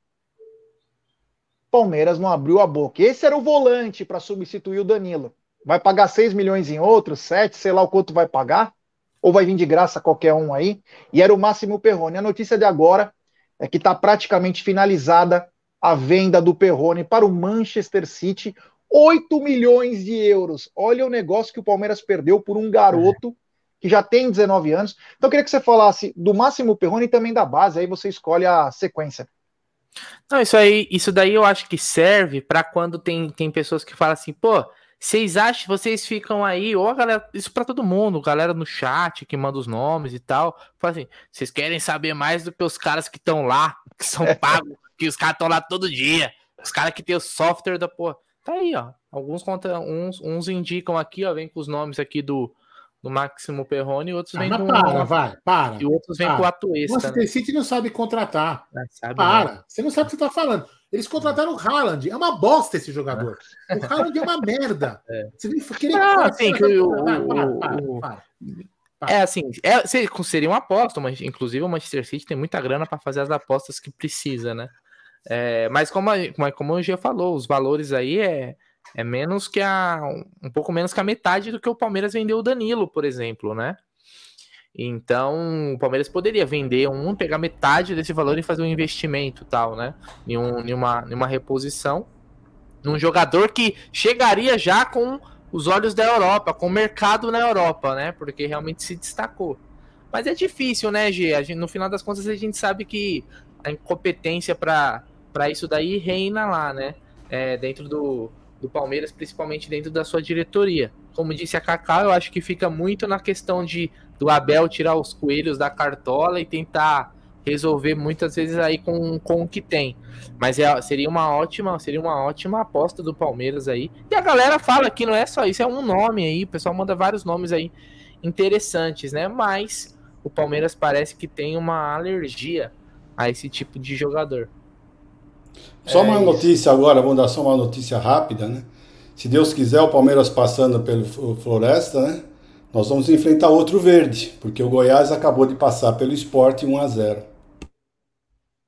Palmeiras não abriu a boca. Esse era o volante para substituir o Danilo. Vai pagar 6 milhões em outro, 7, sei lá o quanto vai pagar, ou vai vir de graça qualquer um aí, e era o Máximo Perrone. A notícia de agora é que está praticamente finalizada a venda do Perrone para o Manchester City, 8 milhões de euros. Olha o negócio que o Palmeiras perdeu por um garoto que já tem 19 anos. Então eu queria que você falasse do Máximo Perrone e também da base, aí você escolhe a sequência. Não, isso aí, isso daí eu acho que serve para quando tem, tem pessoas que falam assim, pô, vocês acham, vocês ficam aí, ou a galera, isso para todo mundo, galera no chat que manda os nomes e tal, fala assim, vocês querem saber mais do que os caras que estão lá, que são pagos, que os caras estão lá todo dia, os caras que tem o software da porra. Tá aí, ó. Alguns contra, uns, uns indicam aqui, ó, vem com os nomes aqui do do Máximo Perrone e outros ah, vêm com. Para, vai, para. E outros vêm com o Atuesta. O Manchester né? City não sabe contratar. É, sabe, para. Né? Você não sabe o que você está falando. Eles contrataram o Haaland. É uma bosta esse jogador. O Haaland é uma merda. É. Você vem querer. Ah, assim, que o. É assim, é, seria uma aposta, mas inclusive o Manchester City tem muita grana para fazer as apostas que precisa, né? É, mas como, a, como o Gia falou, os valores aí é, é menos que a. um pouco menos que a metade do que o Palmeiras vendeu o Danilo, por exemplo, né? Então, o Palmeiras poderia vender um, pegar metade desse valor e fazer um investimento tal, né? Em, um, em, uma, em uma reposição. Num jogador que chegaria já com os olhos da Europa, com o mercado na Europa, né? Porque realmente se destacou. Mas é difícil, né, G? Gente, no final das contas, a gente sabe que a incompetência para isso daí reina lá, né? É, dentro do, do Palmeiras, principalmente dentro da sua diretoria. Como disse a Kaká, eu acho que fica muito na questão de do Abel tirar os coelhos da cartola e tentar resolver muitas vezes aí com, com o que tem. Mas é, seria uma ótima, seria uma ótima aposta do Palmeiras aí. E a galera fala que não é só isso, é um nome aí, o pessoal manda vários nomes aí interessantes, né? Mas o Palmeiras parece que tem uma alergia a esse tipo de jogador. Só uma é notícia agora, vamos dar só uma notícia rápida, né? Se Deus quiser, o Palmeiras passando pelo Floresta, né? Nós vamos enfrentar outro verde, porque o Goiás acabou de passar pelo esporte 1 a 0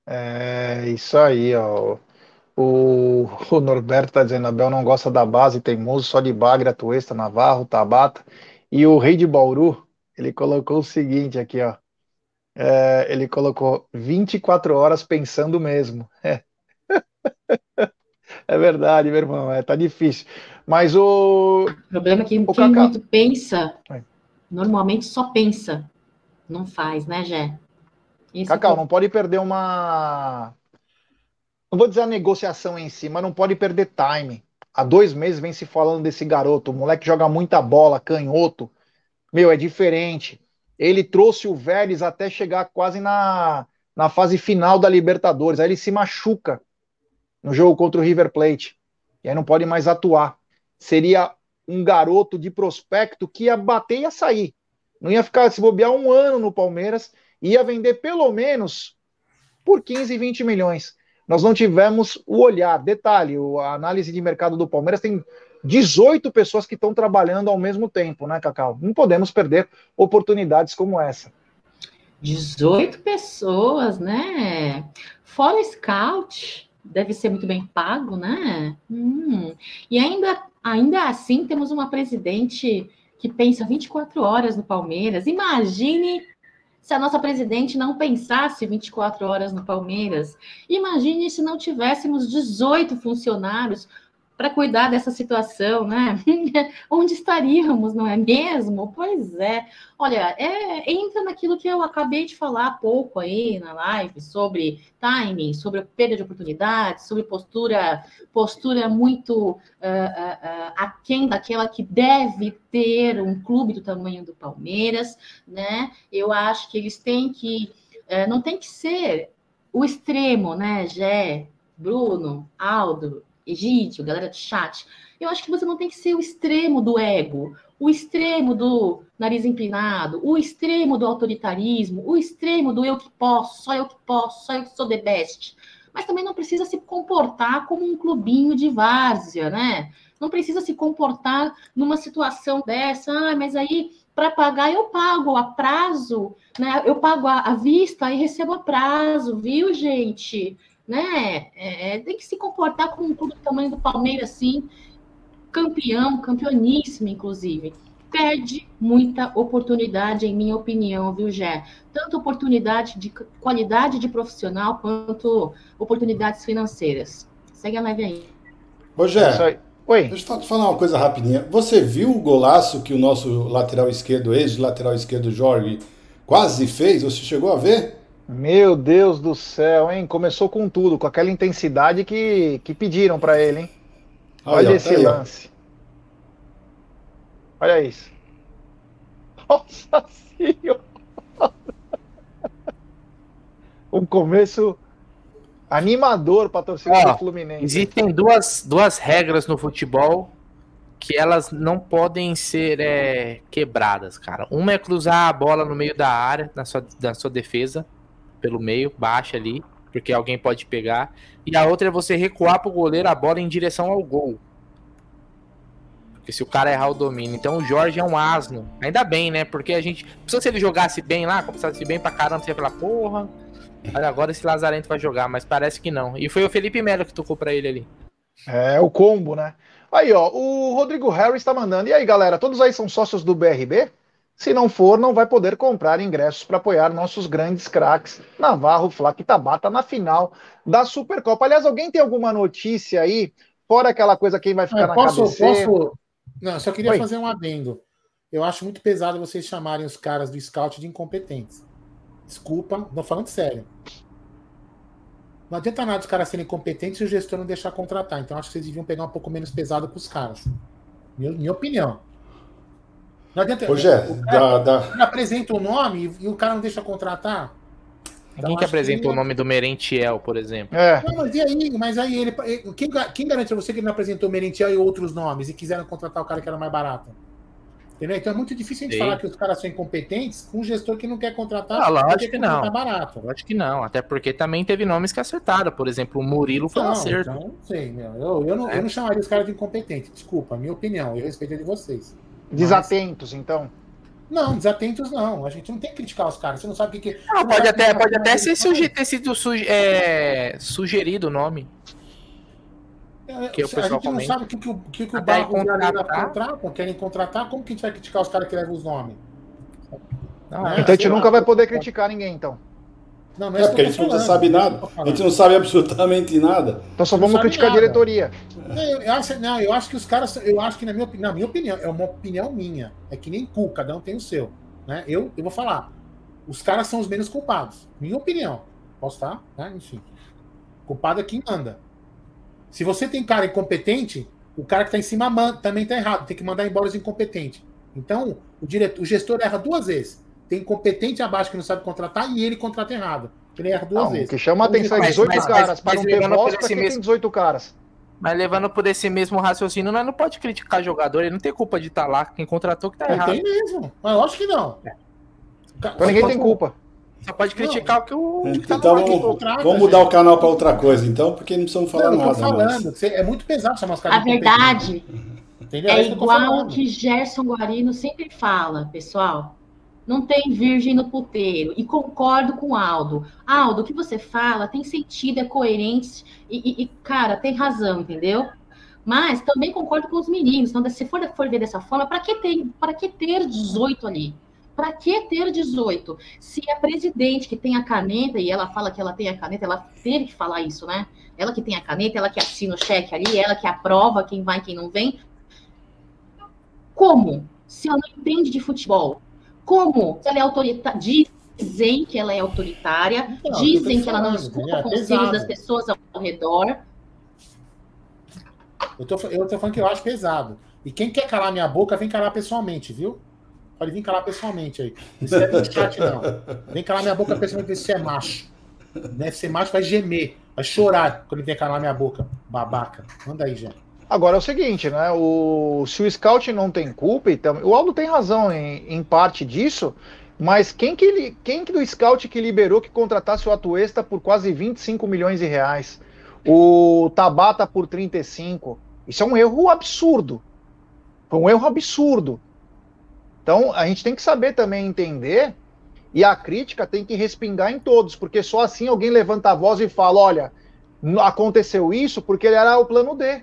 É isso aí, ó. O, o Norberto tá dizendo, Abel não gosta da base, teimoso, só de Bagre, Atuesta, Navarro, Tabata. E o Rei de Bauru, ele colocou o seguinte aqui, ó. É, ele colocou 24 horas pensando mesmo. É. é verdade, meu irmão, é, tá difícil. Mas o. O problema é que o quem Cacá... muito pensa, normalmente só pensa, não faz, né, Gé? Isso Cacau, que... não pode perder uma. Não vou dizer a negociação em si, mas não pode perder time. Há dois meses vem se falando desse garoto, o moleque joga muita bola, canhoto. Meu, é diferente. Ele trouxe o Vélez até chegar quase na, na fase final da Libertadores. Aí ele se machuca no jogo contra o River Plate. E aí não pode mais atuar. Seria um garoto de prospecto que ia bater e ia sair. Não ia ficar se bobear um ano no Palmeiras, ia vender pelo menos por 15, 20 milhões. Nós não tivemos o olhar. Detalhe, a análise de mercado do Palmeiras tem 18 pessoas que estão trabalhando ao mesmo tempo, né, Cacau? Não podemos perder oportunidades como essa. 18 pessoas, né? Fora scout, deve ser muito bem pago, né? Hum. E ainda, ainda assim temos uma presidente que pensa 24 horas no Palmeiras. Imagine se a nossa presidente não pensasse 24 horas no Palmeiras. Imagine se não tivéssemos 18 funcionários para cuidar dessa situação, né? Onde estaríamos, não é mesmo? Pois é. Olha, é, entra naquilo que eu acabei de falar há pouco aí na live sobre timing, sobre perda de oportunidades, sobre postura, postura muito uh, uh, uh, aquém daquela que deve ter um clube do tamanho do Palmeiras, né? Eu acho que eles têm que, uh, não tem que ser o extremo, né, Gé, Bruno, Aldo, Egídio, galera do chat, eu acho que você não tem que ser o extremo do ego, o extremo do nariz empinado, o extremo do autoritarismo, o extremo do eu que posso, só eu que posso, só eu que sou the best. Mas também não precisa se comportar como um clubinho de várzea, né? Não precisa se comportar numa situação dessa, ah, mas aí para pagar eu pago a prazo, né? Eu pago à vista e recebo a prazo, viu, gente? Né? É, é, tem que se comportar como um clube do tamanho do Palmeiras, assim, campeão, campeoníssimo, inclusive. Perde muita oportunidade, em minha opinião, viu, Gé? Tanto oportunidade de qualidade de profissional quanto oportunidades financeiras. Segue a live aí. Ô, Gé, Oi. Deixa eu falar uma coisa rapidinha. Você viu o golaço que o nosso lateral esquerdo, ex-lateral esquerdo Jorge, quase fez? Você chegou a ver? Meu Deus do céu, hein? Começou com tudo, com aquela intensidade que, que pediram para ele, hein? Olha, Olha esse aí, lance. Olha isso. Nossa senhora! Um começo animador para torcida do Fluminense. Existem duas, duas regras no futebol que elas não podem ser é, quebradas, cara. Uma é cruzar a bola no meio da área, na sua, na sua defesa pelo meio, baixa ali, porque alguém pode pegar. E a outra é você recuar pro goleiro a bola em direção ao gol. Porque se o cara errar o domínio. Então o Jorge é um asno. Ainda bem, né? Porque a gente. Se ele jogasse bem lá, começasse bem pra caramba, você ia falar, porra. Agora esse Lazarento vai jogar, mas parece que não. E foi o Felipe Melo que tocou pra ele ali. É, o combo, né? Aí, ó, o Rodrigo Harris tá mandando. E aí, galera, todos aí são sócios do BRB? Se não for, não vai poder comprar ingressos para apoiar nossos grandes craques, Navarro, Flaco e Tabata, na final da Supercopa. Aliás, alguém tem alguma notícia aí? Fora aquela coisa quem vai ficar é, na posso, cabeceira? Posso... Não, só queria Oi. fazer um adendo. Eu acho muito pesado vocês chamarem os caras do scout de incompetentes. Desculpa, não falando sério. Não adianta nada os caras serem competentes e o gestor não deixar contratar. Então acho que vocês deviam pegar um pouco menos pesado com os caras. Minha, minha opinião. Não adianta. Hoje é, da, da... apresenta o nome e, o cara não deixa contratar. Então, Quem que apresentou que... o nome do Merentiel, por exemplo? É. Não, mas e aí? Mas aí ele. Quem, quem garante a você que ele não apresentou Merentiel e outros nomes e quiseram contratar o cara que era mais barato? Entendeu? Então é muito difícil a gente Sim. falar que os caras são incompetentes com um gestor que não quer contratar. Ah, lógico que não. Barato. Lógico que não. Até porque também teve nomes que acertaram. Por exemplo, o Murilo foi um acerto. Então, sei, meu. Eu, eu, não, é. eu não chamaria os caras de incompetentes. Desculpa, minha opinião. Eu respeito a de vocês. Desatentos, Mas... então? Não, desatentos não. A gente não tem que criticar os caras. Você não sabe o que. que... Não, pode até, pode até ser suge... ter sido suge... é... sugerido o nome. É, que o a gente não sabe o que, que, o, que, que o Barros contratar, querem contratar. Como que a gente vai criticar os caras que levam os nomes? Não, né? Então a gente nunca vai poder criticar ninguém, então. Não, não é, porque a gente não sabe nada. A gente não sabe absolutamente nada. Então só vamos criticar nada. a diretoria. Eu, eu, acho, não, eu acho que os caras. Eu acho que, na minha, na minha opinião, é uma opinião minha. É que nem cu, cada um tem o seu. Né? Eu, eu vou falar. Os caras são os menos culpados. Minha opinião. Posso estar? Né? Enfim. Culpado é quem manda. Se você tem cara incompetente, o cara que está em cima também está errado. Tem que mandar embora os incompetentes. Então, O, diretor, o gestor erra duas vezes. Tem competente abaixo que não sabe contratar e ele contrata errado. Ele erra duas não, vezes. O que chama a atenção é 18 mas, caras. Mas, para não ter voz, para quem tem 18 caras. Mas levando por esse mesmo raciocínio, nós não pode criticar jogador, ele não tem culpa de estar tá lá, quem contratou que tá errado. Tem mesmo, mas eu acho que não. É. Então ninguém tem culpa. Só pode criticar não. o que o. Então, tá vamos, vamos mudar o canal para outra coisa, então, porque não precisamos falar não, nada. falando, mas... é muito pesado chamar os caras A verdade Entendeu? é, é igual que Gerson Guarino sempre fala, pessoal. Não tem virgem no puteiro. E concordo com Aldo. Aldo, o que você fala tem sentido, é coerente. E, e cara, tem razão, entendeu? Mas também concordo com os meninos. Então, se for, for ver dessa forma, para que, ter, que ter 18 ali? Para que ter 18? Se a presidente que tem a caneta, e ela fala que ela tem a caneta, ela teve que falar isso, né? Ela que tem a caneta, ela que assina o cheque ali, ela que aprova quem vai quem não vem. Como? Se ela não entende de futebol. Como? Se ela é autoritária. Dizem que ela é autoritária, não, dizem que ela não escuta é conselhos das pessoas ao redor. Eu tô, eu tô falando que eu acho pesado. E quem quer calar minha boca, vem calar pessoalmente, viu? Pode vir calar pessoalmente aí. Não serve no chat, não. Vem calar minha boca pessoalmente se é macho. Né? Ser macho vai gemer, vai chorar quando ele vem calar minha boca. Babaca. Manda aí, gente. Agora é o seguinte, né? O, se o scout não tem culpa, então, o Aldo tem razão em, em parte disso, mas quem que, ele, quem que do scout que liberou que contratasse o Atuesta por quase 25 milhões de reais? O Tabata por 35. Isso é um erro absurdo. Foi um erro absurdo. Então a gente tem que saber também entender e a crítica tem que respingar em todos, porque só assim alguém levanta a voz e fala: olha, aconteceu isso porque ele era o plano D.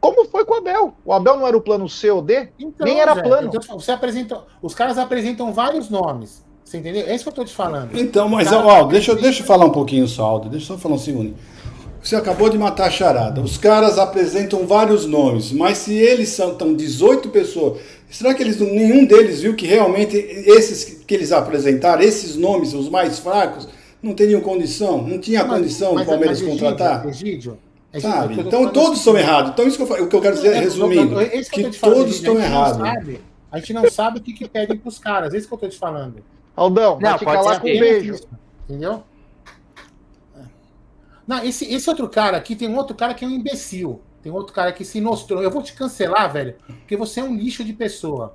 Como foi com o Abel? O Abel não era o plano C ou D? Então, Nem era Zé, plano. Então, você apresenta, os caras apresentam vários nomes. Você entendeu? É isso que eu estou te falando. Então, mas, ó, deixa, deixa eu falar um pouquinho só, Aldo. Deixa eu só falar um segundo. Você acabou de matar a charada. Os caras apresentam vários nomes, mas se eles são tão 18 pessoas, será que eles nenhum deles viu que realmente esses que eles apresentaram, esses nomes, os mais fracos, não teriam condição? Não tinha mas, condição o Palmeiras mas, contratar? Egídio, é Sabe? Então todos estão errados. Então isso que eu, o que eu quero dizer, é, resumindo, que, que todos estão errados. A gente não sabe o que, que pedem para os caras. É isso que eu estou te falando. Aldão, não, vai te calar com um beijo. Entendeu? Não, esse, esse outro cara aqui tem um outro cara que é um imbecil. Tem outro cara que se mostrou. Eu vou te cancelar, velho, porque você é um lixo de pessoa.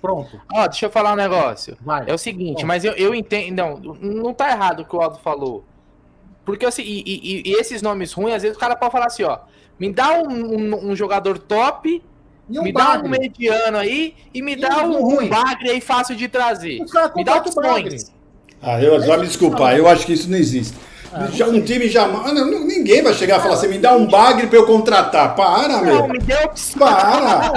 Pronto. Ó, deixa eu falar um negócio. Vai. É o seguinte, Bom. mas eu, eu entendo. Não, não tá errado o que o Aldo falou. Porque assim, e, e, e, esses nomes ruins, às vezes o cara pode falar assim, ó, me dá um, um, um jogador top, um me bagre. dá um mediano aí e me e dá um, ruim. um bagre aí fácil de trazer. Me dá opções. Ah, eu, já me desculpar, eu acho que isso não existe. Ah, já, um time jamais. Não, ninguém vai chegar e falar assim: me dá um bagre pra eu contratar. Para, não, meu. Me deu opção. Para.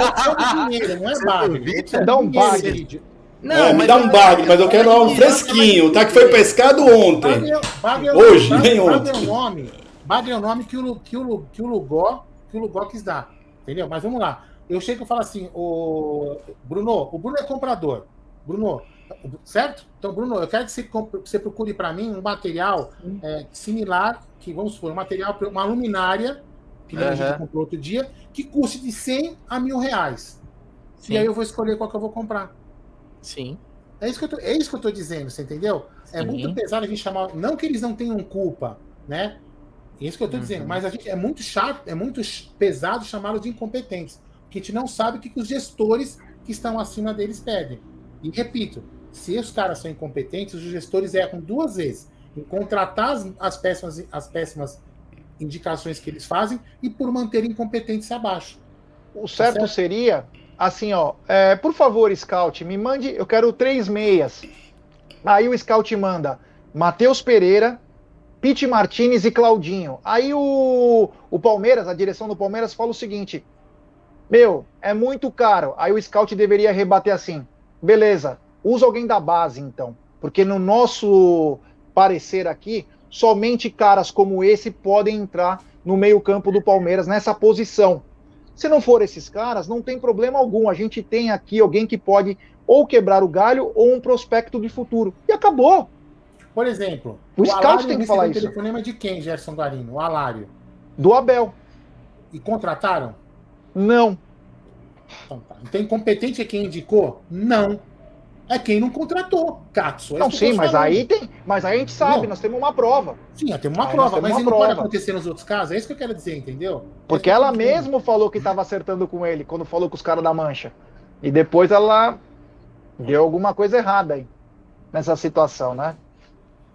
Não, dinheiro, não é bagre. Dá um bagre. Não, é, me dá um bagre, mas eu quero um fresquinho, tá? Que foi pescado ontem. Bagre, Hoje, bagre, nem ontem. Bagre é o nome, bagre é o nome que o, que o, que o Lugó, que o Lugó quis dar. Entendeu? Mas vamos lá. Eu chego e falo assim, o Bruno, o Bruno é comprador. Bruno, certo? Então, Bruno, eu quero que você, você procure para mim um material é, similar, que vamos supor, um material, uma luminária, que uhum. a gente comprou outro dia, que custe de 100 a mil reais. Sim. E aí eu vou escolher qual que eu vou comprar. Sim. É isso que eu tô, é isso que eu tô dizendo, você entendeu? É Sim. muito pesado a gente chamar. Não que eles não tenham culpa, né? É isso que eu tô uhum. dizendo, mas a gente é muito chato, é muito pesado chamá-los de incompetentes. Porque a gente não sabe o que, que os gestores que estão acima deles pedem. E repito, se os caras são incompetentes, os gestores erram duas vezes em contratar as, as, péssimas, as péssimas indicações que eles fazem e por manter incompetência abaixo. O certo, tá certo? seria assim, ó, é, por favor, Scout, me mande, eu quero três meias. Aí o Scout manda Matheus Pereira, Pete Martinez e Claudinho. Aí o, o Palmeiras, a direção do Palmeiras, fala o seguinte: Meu, é muito caro. Aí o Scout deveria rebater assim: Beleza, usa alguém da base então. Porque no nosso parecer aqui, somente caras como esse podem entrar no meio-campo do Palmeiras nessa posição. Se não for esses caras, não tem problema algum. A gente tem aqui alguém que pode ou quebrar o galho ou um prospecto de futuro. E acabou. Por exemplo, o, o scout tem que falar isso. O telefonema de quem, Gerson Guarino? O Alário. Do Abel. E contrataram? Não. Então, tá. então incompetente é quem indicou? Não. É quem não contratou. Katsu. É não, sim, mas aí tem. Mas aí a gente sabe, não. nós temos uma prova. Sim, temos uma aí prova, mas uma não prova. pode acontecer nos outros casos. É isso que eu quero dizer, entendeu? Porque é ela mesmo falou que estava acertando com ele quando falou com os caras da mancha. E depois ela deu alguma coisa errada aí nessa situação, né?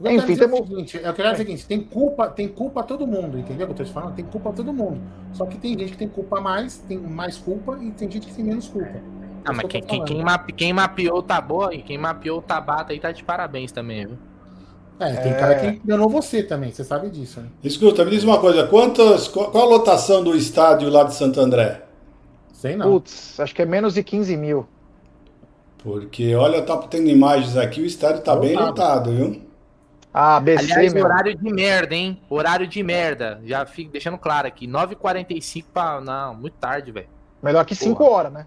Eu Enfim, temos... o seguinte, eu quero dizer o seguinte, tem culpa, tem culpa todo mundo, entendeu o que eu tô te falando? Tem culpa todo mundo. Só que tem gente que tem culpa mais, tem mais culpa e tem gente que tem menos culpa. Ah, mas quem, quem, quem, mape, quem, mapeou o Tabó e quem mapeou o Tabata aí tá de parabéns também, viu? É, tem é... cara que enganou você também, você sabe disso, né? Escuta, me diz uma coisa, quantas, qual, qual a lotação do estádio lá de Santo André? Sei não. Putz, acho que é menos de 15 mil. Porque, olha, tá tendo imagens aqui, o estádio tá, bem lotado, viu? Ah, BC, Aliás, meu. horário de merda, hein? Horário de merda. Já fico deixando claro aqui. 9h45 pra... Não, muito tarde, velho. Melhor que 5 horas, né?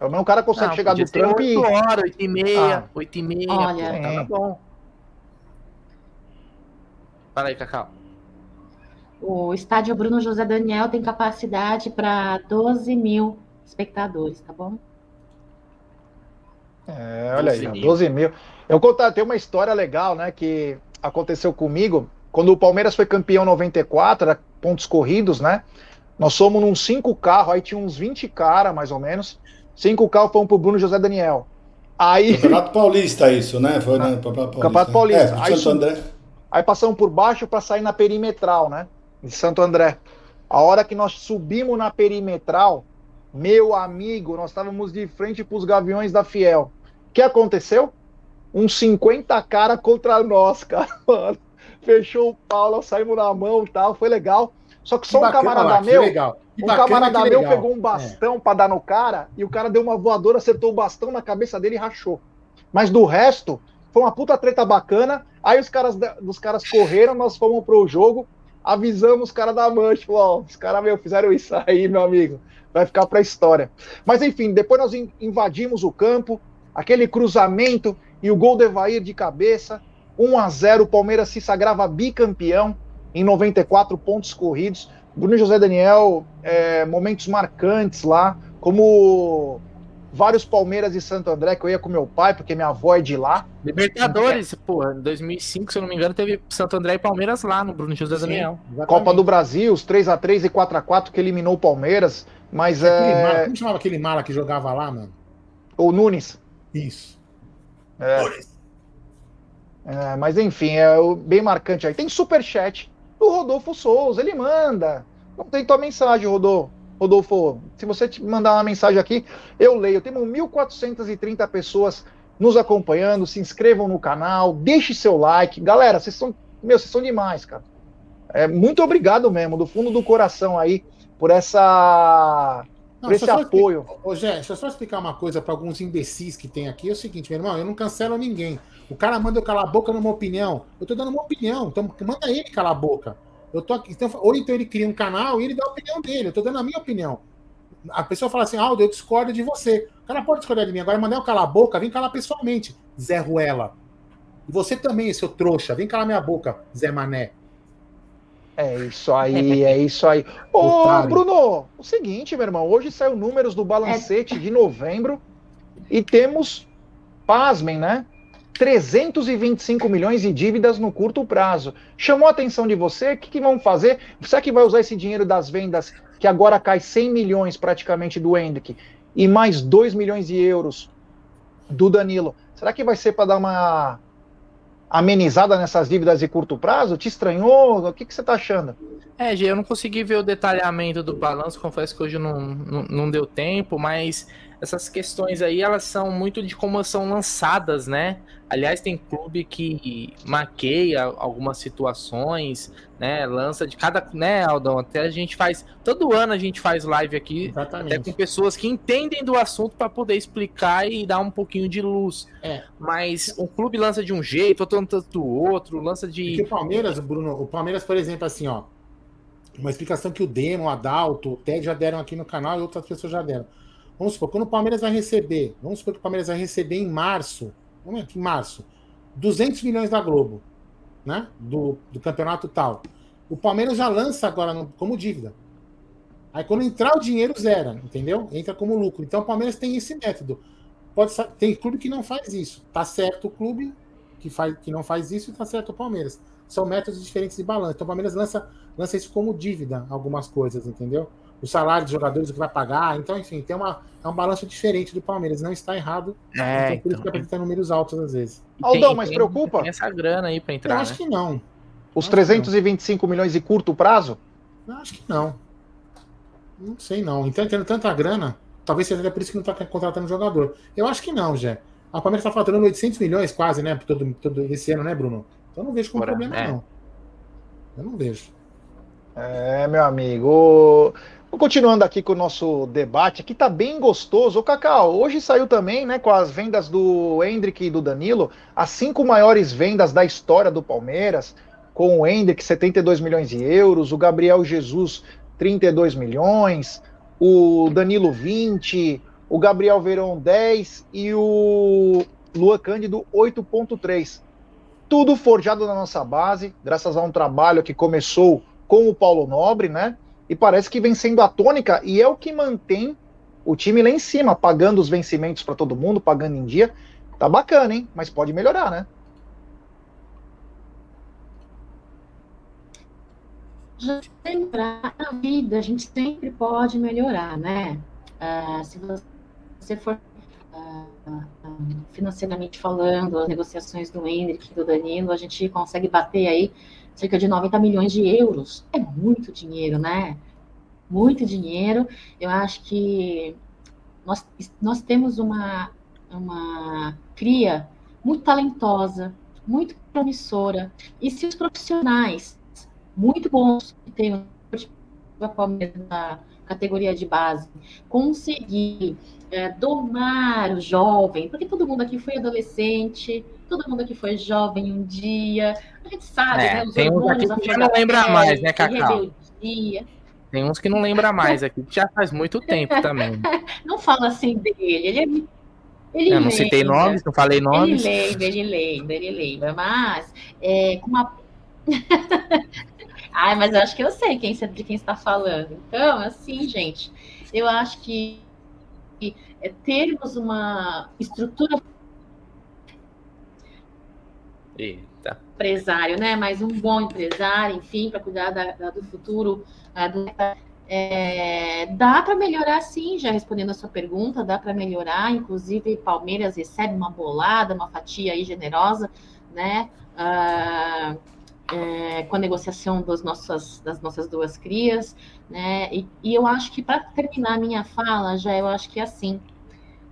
Pelo menos o cara consegue não, chegar do trampo e. 8 horas, 8 e meia, ah. 8 e meia. Olha, é. tá bom. Fala aí, Cacau. O estádio Bruno José Daniel tem capacidade para 12 mil espectadores, tá bom? É, olha 12 aí, mil. 12 mil. Eu contar, tem uma história legal, né, que aconteceu comigo. Quando o Palmeiras foi campeão 94, era pontos corridos, né? Nós somos num cinco carros, aí tinha uns 20 caras, mais ou menos. Cinco carros foram pro Bruno José Daniel. Aí... Campeonato Paulista, isso, né? Foi né? Paulista. Campeonato Paulista. É, aí, Santo André. Aí passamos por baixo para sair na perimetral, né? De Santo André. A hora que nós subimos na perimetral, meu amigo, nós estávamos de frente para os gaviões da Fiel. O que aconteceu? Uns 50 cara contra nós, cara, mano. Fechou o pau, nós saímos na mão e tal, foi legal. Só que só que um camarada meu. Legal um camarada meu pegou um bastão é. para dar no cara e o cara deu uma voadora, acertou o bastão na cabeça dele e rachou. Mas do resto, foi uma puta treta bacana. Aí os caras dos caras correram, nós fomos pro jogo, avisamos os caras da mancha, ó, os caras meu fizeram isso aí, meu amigo. Vai ficar para história. Mas enfim, depois nós invadimos o campo, aquele cruzamento e o gol do Evair de cabeça, 1 a 0, o Palmeiras se sagrava bicampeão em 94 pontos corridos. Bruno José Daniel, é, momentos marcantes lá, como vários Palmeiras e Santo André, que eu ia com meu pai, porque minha avó é de lá. Libertadores, pô, em 2005, se eu não me engano, teve Santo André e Palmeiras lá no Bruno José Sim, Daniel. Exatamente. Copa do Brasil, os 3 a 3 e 4x4 que eliminou o Palmeiras, mas é... Mala, como chamava aquele mala que jogava lá, mano? O Nunes. Isso. É. É, mas enfim, é bem marcante aí. Tem superchat do Rodolfo Souza. Ele manda. Não tem tua mensagem, Rodolfo. Rodolfo, se você te mandar uma mensagem aqui, eu leio. Temos 1.430 pessoas nos acompanhando. Se inscrevam no canal, deixe seu like. Galera, vocês são, meu, vocês são demais, cara. É, muito obrigado mesmo, do fundo do coração aí, por essa. Não, por esse apoio. Ô, Gé, deixa eu só explicar uma coisa para alguns imbecis que tem aqui. É o seguinte, meu irmão, eu não cancelo ninguém. O cara manda eu calar a boca numa opinião. Eu tô dando uma opinião, então manda ele calar a boca. Eu tô aqui, então, ou então ele cria um canal e ele dá a opinião dele. Eu tô dando a minha opinião. A pessoa fala assim, Aldo, eu discordo de você. O cara pode discordar de mim. Agora, mandar eu calar a boca, vem calar pessoalmente, Zé Ruela. E você também, seu trouxa, vem calar minha boca, Zé Mané. É isso aí, é isso aí. Ô, Bruno, o seguinte, meu irmão, hoje saiu números do balancete de novembro e temos, pasmem, né? 325 milhões de dívidas no curto prazo. Chamou a atenção de você? O que, que vão fazer? Será que vai usar esse dinheiro das vendas, que agora cai 100 milhões praticamente do Hendrick, e mais 2 milhões de euros do Danilo? Será que vai ser para dar uma amenizada nessas dívidas de curto prazo? Te estranhou? O que, que você está achando? É, Gê, eu não consegui ver o detalhamento do balanço, confesso que hoje não, não, não deu tempo, mas essas questões aí, elas são muito de como são lançadas, né? Aliás, tem clube que maqueia algumas situações, né? Lança de cada, né, Aldão? Até a gente faz, todo ano a gente faz live aqui, Exatamente. até com pessoas que entendem do assunto para poder explicar e dar um pouquinho de luz. É. Mas o clube lança de um jeito, outro lança do outro, lança de. Porque o Palmeiras, Bruno, o Palmeiras, por exemplo, assim, ó, uma explicação que o Demo, o Adalto, o Ted já deram aqui no canal e outras pessoas já deram. Vamos supor, quando o Palmeiras vai receber, vamos supor que o Palmeiras vai receber em março, vamos aqui, em março, 200 milhões da Globo, né? Do, do campeonato tal. O Palmeiras já lança agora no, como dívida. Aí quando entrar o dinheiro, zera, entendeu? Entra como lucro. Então o Palmeiras tem esse método. Pode tem clube que não faz isso. Tá certo o clube que, faz, que não faz isso e tá certo o Palmeiras. São métodos diferentes de balanço. Então o Palmeiras lança, lança isso como dívida, algumas coisas, entendeu? O salário dos jogadores, o que vai pagar. Então, enfim, tem uma, é um balanço diferente do Palmeiras. Não está errado. É, então, por isso que apresenta números altos às vezes. Aldão, mas tem, preocupa? Tem essa grana aí para entrar. Eu acho né? que não. Os 325 não. milhões de curto prazo? Eu acho que não. Não sei não. Então, tendo tanta grana, talvez seja por isso que não está contratando jogador. Eu acho que não, Jé. A Palmeiras está faturando 800 milhões quase, né? Todo, todo esse ano, né, Bruno? Então eu não vejo como Porra, problema, é. não. Eu não vejo. É, meu amigo. Continuando aqui com o nosso debate, aqui tá bem gostoso. O Cacau, hoje saiu também, né, com as vendas do Hendrick e do Danilo, as cinco maiores vendas da história do Palmeiras, com o Hendrick, 72 milhões de euros, o Gabriel Jesus, 32 milhões, o Danilo 20, o Gabriel Verão 10 e o Lua Cândido 8.3. Tudo forjado na nossa base, graças a um trabalho que começou com o Paulo Nobre, né? E parece que vem sendo a tônica e é o que mantém o time lá em cima, pagando os vencimentos para todo mundo, pagando em dia. Tá bacana, hein? Mas pode melhorar, né? lembrar a vida, a gente sempre pode melhorar, né? Uh, se você for uh, financeiramente falando, as negociações do Hendrick e do Danilo, a gente consegue bater aí cerca de 90 milhões de euros. É muito dinheiro, né? Muito dinheiro. Eu acho que nós, nós temos uma, uma cria muito talentosa, muito promissora. E se os profissionais muito bons que Palmeiras na categoria de base, conseguir é, domar o jovem, porque todo mundo aqui foi adolescente, todo mundo aqui foi jovem um dia, a gente sabe, é, né? Os tem uns aqui que já não lembra mais, né, Cacau? Tem uns que não lembra mais aqui, que já faz muito tempo também. não fala assim dele, ele é ele eu não lembra, citei nomes, não falei nomes. Ele lembra, ele lembra, ele lembra, mas é, com uma Ai, mas eu acho que eu sei quem, de quem está falando. Então, assim, gente, eu acho que é termos uma estrutura Eita. empresário, né? Mas um bom empresário, enfim, para cuidar da, da, do futuro. É, dá para melhorar, sim, já respondendo a sua pergunta, dá para melhorar. Inclusive, Palmeiras recebe uma bolada, uma fatia aí generosa, né? Uh, é, com a negociação das nossas, das nossas duas crias, né? E, e eu acho que para terminar a minha fala, já eu acho que é assim.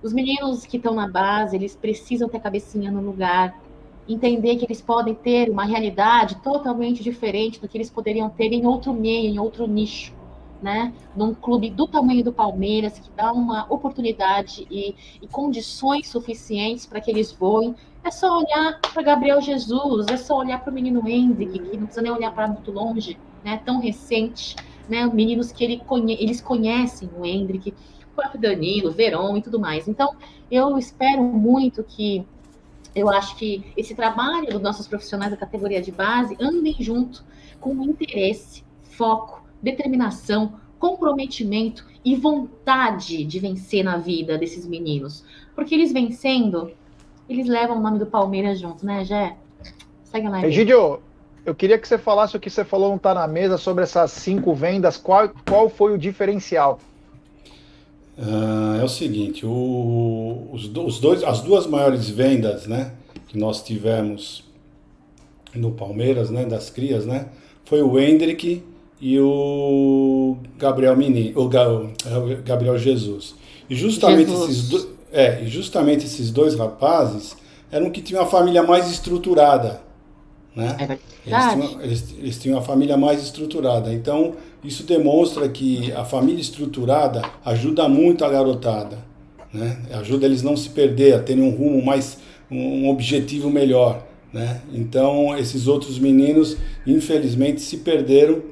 Os meninos que estão na base, eles precisam ter a cabecinha no lugar, entender que eles podem ter uma realidade totalmente diferente do que eles poderiam ter em outro meio, em outro nicho né, num clube do tamanho do Palmeiras, que dá uma oportunidade e, e condições suficientes para que eles voem, é só olhar para Gabriel Jesus, é só olhar para o menino Hendrick, que não precisa nem olhar para muito longe, né, tão recente, né, meninos que ele conhe eles conhecem o Hendrick, o próprio Danilo, Verón e tudo mais. Então, eu espero muito que eu acho que esse trabalho dos nossos profissionais da categoria de base andem junto com interesse, foco, determinação, comprometimento e vontade de vencer na vida desses meninos. Porque eles vencendo, eles levam o nome do Palmeiras junto, né, Jé? Segue lá. Egidio, eu queria que você falasse o que você falou não tá na mesa sobre essas cinco vendas. Qual, qual foi o diferencial? Uh, é o seguinte, o, os, os, dois, as duas maiores vendas, né, que nós tivemos no Palmeiras, né, das crias, né, foi o Hendrick e o Gabriel Menino, o Gabriel Jesus. E justamente Jesus. esses dois, é, justamente esses dois rapazes eram que tinham a família mais estruturada, né? É eles, tinham, eles, eles tinham a família mais estruturada. Então, isso demonstra que a família estruturada ajuda muito a garotada, né? Ajuda eles não se perder, a terem um rumo mais um objetivo melhor, né? Então, esses outros meninos, infelizmente, se perderam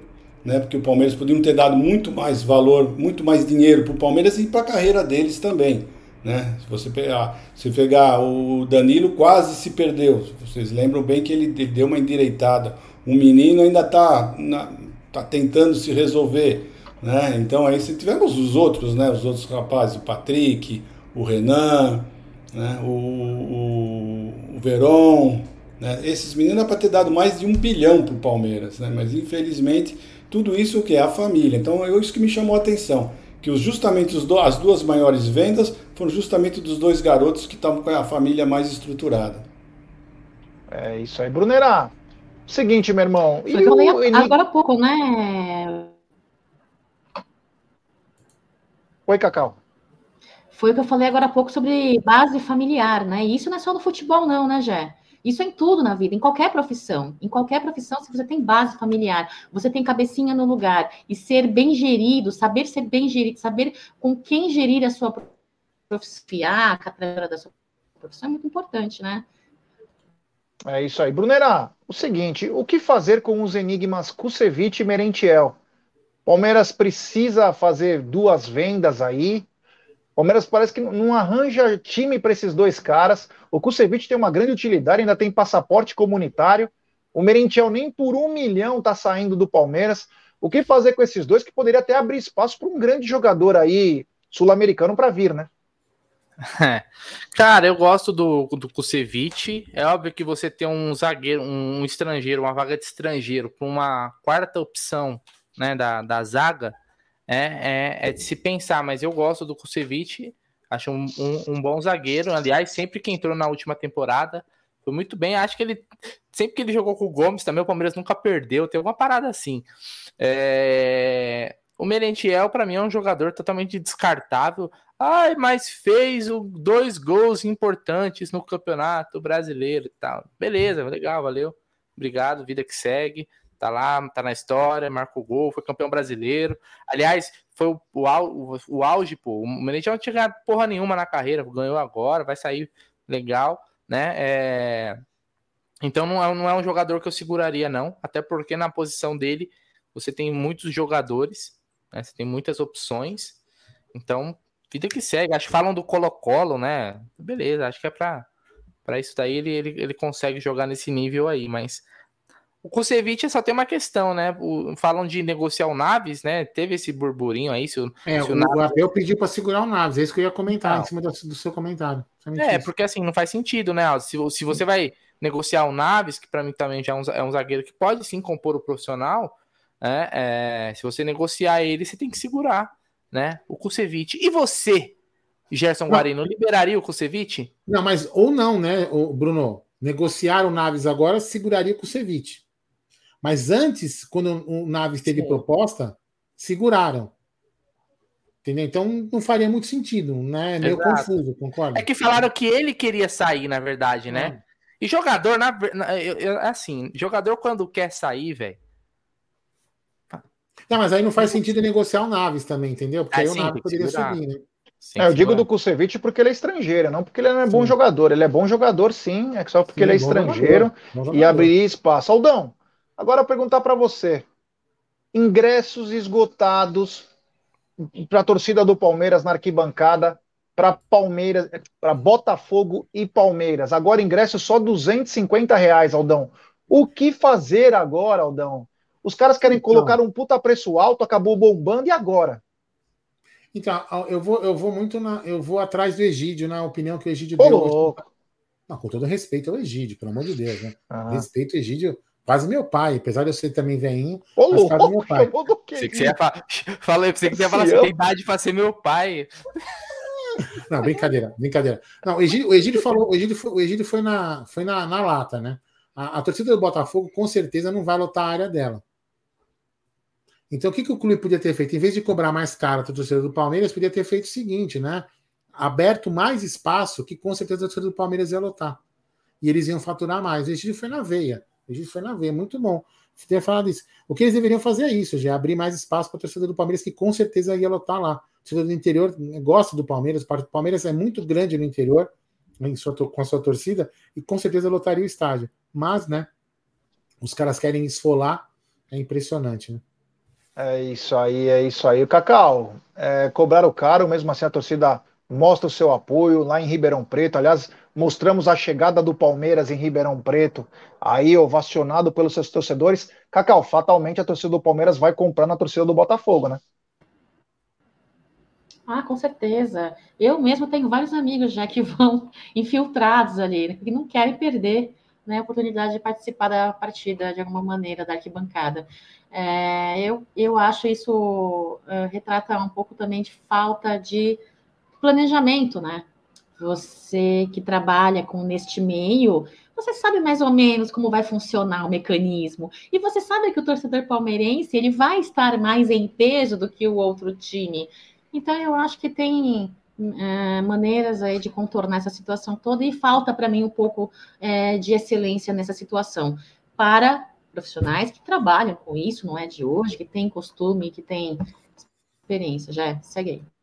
né? Porque o Palmeiras podia ter dado muito mais valor, muito mais dinheiro para o Palmeiras e para a carreira deles também, né? Se você pegar, se pegar o Danilo quase se perdeu. Vocês lembram bem que ele deu uma endireitada. O menino ainda está tá tentando se resolver. Né? Então aí tivemos os outros, né? Os outros rapazes, o Patrick, o Renan, né? o, o, o Veron. Né? Esses meninos é para ter dado mais de um bilhão para o Palmeiras, né? mas infelizmente tudo isso que é a família. Então é isso que me chamou a atenção, que os, justamente os do, as duas maiores vendas foram justamente dos dois garotos que estavam com a família mais estruturada. É isso aí, Brunerá. Seguinte, meu irmão. E o... Agora há pouco, né? Oi, Cacau. Foi o que eu falei agora há pouco sobre base familiar, né? E isso não é só no futebol, não, né, Jé? Isso é em tudo na vida, em qualquer profissão. Em qualquer profissão, se você tem base familiar, você tem cabecinha no lugar e ser bem gerido, saber ser bem gerido, saber com quem gerir a sua profissão, a trajetória da sua profissão é muito importante, né? É isso aí. Brunera, o seguinte, o que fazer com os enigmas Kusevich e Merentiel? Palmeiras precisa fazer duas vendas aí, Palmeiras parece que não arranja time para esses dois caras. O Kusevich tem uma grande utilidade, ainda tem passaporte comunitário. O Merentiel nem por um milhão está saindo do Palmeiras. O que fazer com esses dois que poderia até abrir espaço para um grande jogador aí sul-americano para vir, né? É. Cara, eu gosto do, do Kusevich. É óbvio que você tem um zagueiro, um estrangeiro, uma vaga de estrangeiro, para uma quarta opção né, da, da zaga é, é, é de se pensar, mas eu gosto do Kusevich, acho um, um, um, bom zagueiro. Aliás, sempre que entrou na última temporada, foi muito bem. Acho que ele, sempre que ele jogou com o Gomes também, o Palmeiras nunca perdeu, tem uma parada assim. É... O Merentiel, para mim, é um jogador totalmente descartável. Ai, mas fez dois gols importantes no Campeonato Brasileiro e tal. Beleza, legal, valeu. Obrigado, vida que segue tá lá, tá na história, marcou gol, foi campeão brasileiro. Aliás, foi o, o, o auge, pô. O Menezes não tinha porra nenhuma na carreira, ganhou agora, vai sair legal, né? É... Então não é, não é um jogador que eu seguraria, não. Até porque na posição dele você tem muitos jogadores, né? Você tem muitas opções. Então, vida que segue. Acho que falam do Colo-Colo, né? Beleza, acho que é pra, pra isso daí ele, ele, ele consegue jogar nesse nível aí, mas o Kusevich só tem uma questão, né? O, falam de negociar o Naves, né? Teve esse burburinho aí. Se o, é, se o, o Naves... Abel pediu para segurar o Naves, é isso que eu ia comentar em cima do, do seu comentário. É, porque assim, não faz sentido, né? Se, se você vai negociar o Naves, que para mim também já é um, é um, zagueiro que pode sim compor o profissional, né? É, se você negociar ele, você tem que segurar, né? O Kusevich. E você, Gerson Guarino, liberaria o Kusevich? Não, mas ou não, né, Bruno? Negociar o Naves agora seguraria o Kusevich. Mas antes, quando o Naves teve Sim. proposta, seguraram. Entendeu? Então não faria muito sentido, né? É meio Exato. confuso, concorda? É que falaram que ele queria sair, na verdade, né? É. E jogador, na, na, assim, jogador quando quer sair, velho. Não, mas aí não faz sentido negociar o Naves também, entendeu? Porque ah, aí sim, o Naves poderia subir, né? Sim, é, eu digo do Kusevich porque ele é estrangeiro, não porque ele não é sim. bom jogador. Ele é bom jogador, sim, é só porque sim, ele é estrangeiro jogador, e abrir espaço. Aldão, Agora perguntar para você: ingressos esgotados para a torcida do Palmeiras na arquibancada, para Palmeiras, para Botafogo e Palmeiras. Agora ingresso só 250 reais, Aldão. O que fazer agora, Aldão? Os caras querem então, colocar um puta preço alto, acabou bombando e agora? Então, eu vou, eu vou muito na, eu vou atrás do Egídio, na opinião que o Egídio Ô, deu. Louco. Não, com todo respeito ao Egídio, pelo amor de Deus, né? Ah. Respeito o Egídio. Quase meu pai, apesar de eu ser também veinho. Ô, mas quase meu pai. Você que você ia falar, falei você que você ia falar assim, tem idade para ser meu pai. Não, brincadeira, brincadeira. Não, o Egídio, o Egídio falou, o Egídio foi, o Egídio foi, na, foi na, na lata, né? A, a, torcida do Botafogo com certeza não vai lotar a área dela. Então o que, que o clube podia ter feito? Em vez de cobrar mais caro a torcida do Palmeiras, podia ter feito o seguinte, né? Aberto mais espaço que com certeza a torcida do Palmeiras ia lotar. E eles iam faturar mais. O Egídio foi na veia. A gente foi na veia, muito bom. Você ter falado isso. O que eles deveriam fazer é isso, já abrir mais espaço para a torcida do Palmeiras, que com certeza ia lotar lá. A torcida do interior gosta do Palmeiras, o Palmeiras é muito grande no interior, sua, com a sua torcida, e com certeza lotaria o estádio. Mas, né, os caras querem esfolar, é impressionante, né? É isso aí, é isso aí. Cacau, é, cobraram caro, mesmo assim a torcida mostra o seu apoio lá em Ribeirão Preto. Aliás, mostramos a chegada do Palmeiras em Ribeirão Preto, aí ovacionado pelos seus torcedores. Cacau, fatalmente a torcida do Palmeiras vai comprar na torcida do Botafogo, né? Ah, com certeza. Eu mesmo tenho vários amigos já que vão infiltrados ali, que não querem perder né, a oportunidade de participar da partida de alguma maneira, da arquibancada. É, eu, eu acho isso uh, retrata um pouco também de falta de planejamento, né? Você que trabalha com neste meio, você sabe mais ou menos como vai funcionar o mecanismo. E você sabe que o torcedor palmeirense ele vai estar mais em peso do que o outro time. Então eu acho que tem é, maneiras aí de contornar essa situação toda e falta para mim um pouco é, de excelência nessa situação para profissionais que trabalham com isso, não é de hoje, que tem costume, que tem experiência. Já segue aí.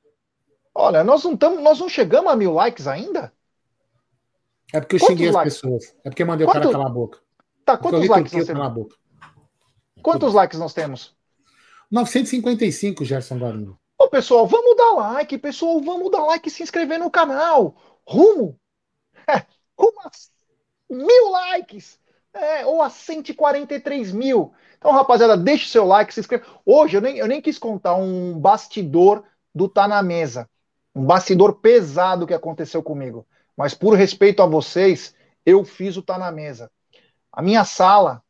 Olha, nós não, tamo, nós não chegamos a mil likes ainda? É porque eu quantos xinguei likes? as pessoas. É porque eu mandei Quanto... o cara calar a boca. Tá, quantos likes nós temos? Quantos likes nós temos? 955, Gerson Guarino. Ô, pessoal, vamos dar like, pessoal, vamos dar like e se inscrever no canal. Rumo, é, rumo a mil likes, é, ou a 143 mil. Então, rapaziada, deixe seu like, se inscreva. Hoje eu nem, eu nem quis contar um bastidor do Tá na Mesa. Um bastidor pesado que aconteceu comigo. Mas por respeito a vocês, eu fiz o Tá na Mesa. A minha sala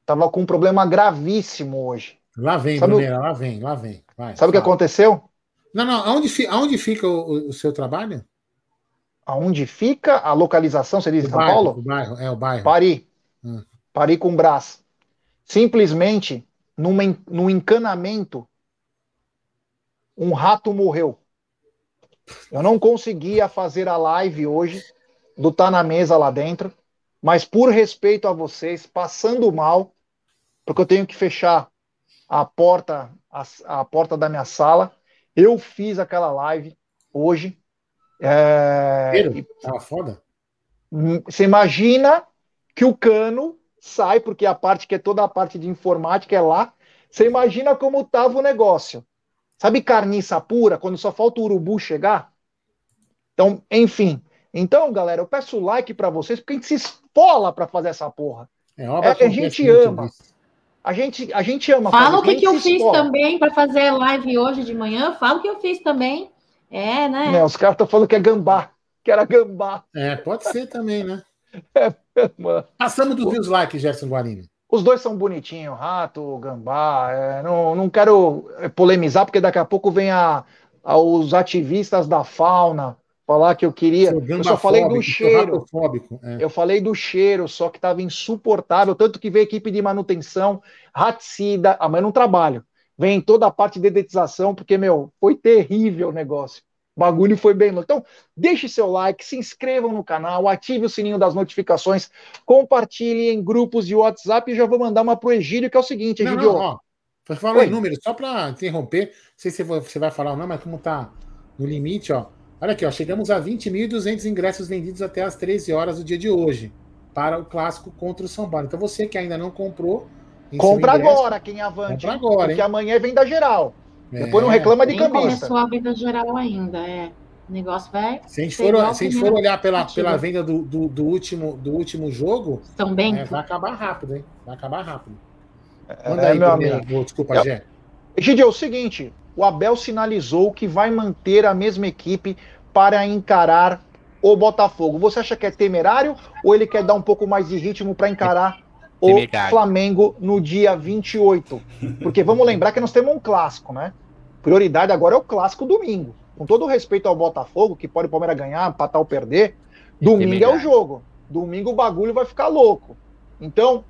estava com um problema gravíssimo hoje. Lá vem, Sabe Bruneira, o... lá vem, lá vem. Vai, Sabe o que aconteceu? Não, não, aonde, aonde fica o, o, seu trabalho? Aonde fica a localização, você diz em São bairro, Paulo? O bairro, é o bairro. Pari. Hum. Pari com Brás. Simplesmente, numa, num encanamento, um rato morreu. Eu não conseguia fazer a live hoje do Tá na Mesa lá dentro, mas por respeito a vocês, passando mal, porque eu tenho que fechar a porta, a, a porta da minha sala. Eu fiz aquela live hoje. É, tava foda? Hum, você imagina que o cano sai, porque a parte que é toda a parte de informática é lá. Você imagina como tava o negócio. Sabe carniça pura, quando só falta o urubu chegar? Então, enfim. Então, galera, eu peço like para vocês, porque a gente se esfola para fazer essa porra. É, é a gente ama. Disso. A gente, a gente ama. Fala o que, que eu fiz escola. também para fazer live hoje de manhã. Fala o que eu fiz também. É, né? É, os caras estão falando que é gambá. Que era gambá. É, pode ser também, né? É, mano. Passamos dos mil likes, Gerson Guarini. Os dois são bonitinhos, rato, gambá. É, não, não quero polemizar, porque daqui a pouco vem a, a, os ativistas da fauna falar que eu queria. Eu só falei do cheiro. É. Eu falei do cheiro, só que estava insuportável. Tanto que veio a equipe de manutenção, raticida, amanhã não trabalho. Vem toda a parte de dedetização, porque, meu, foi terrível o negócio. O bagulho foi bem louco. Então, deixe seu like, se inscrevam no canal, ative o sininho das notificações, compartilhe em grupos de WhatsApp e já vou mandar uma pro Egídio, que é o seguinte, Egídio. Não, não, Falando em números, só para interromper, não sei se você vai falar ou não, mas como tá no limite, ó. Olha aqui, ó, chegamos a 20.200 ingressos vendidos até as 13 horas do dia de hoje para o clássico contra o São Paulo. Então você que ainda não comprou, compra ingresso, agora, quem avante. Compra agora, porque hein? amanhã vem da geral. É. Depois não reclama de cambista. começou a venda geral ainda, é. O negócio vai. Se a gente for, a gente for olhar pela, pela venda do, do, do, último, do último jogo, Também. É, vai acabar rápido, hein? Vai acabar rápido. É, Manda é, aí, meu amigo. Desculpa, é, Gé. Egidio, é o seguinte: o Abel sinalizou que vai manter a mesma equipe para encarar o Botafogo. Você acha que é temerário ou ele quer dar um pouco mais de ritmo para encarar o Flamengo no dia 28? Porque vamos lembrar que nós temos um clássico, né? Prioridade agora é o clássico domingo. Com todo o respeito ao Botafogo, que pode o Palmeiras ganhar, empatar ou perder, domingo é o jogo. Domingo o bagulho vai ficar louco. Então,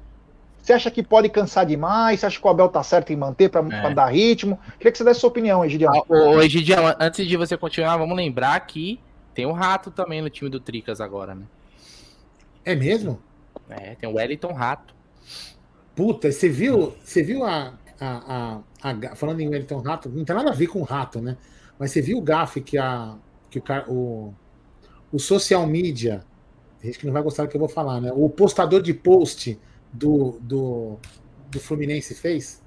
você acha que pode cansar demais? Você acha que o Abel tá certo em manter para é. dar ritmo? Queria que você desse sua opinião, Egidião. Ô, ô, Egidião, antes de você continuar, vamos lembrar que tem o um Rato também no time do Tricas agora, né? É mesmo? É, tem o Wellington Rato. Puta, você viu, você viu a, a, a, a, Falando em Wellington Rato, não tem nada a ver com rato, né? Mas você viu o gafe que, a, que o, o, o social media, tem gente que não vai gostar do que eu vou falar, né? O postador de post do, do, do Fluminense fez?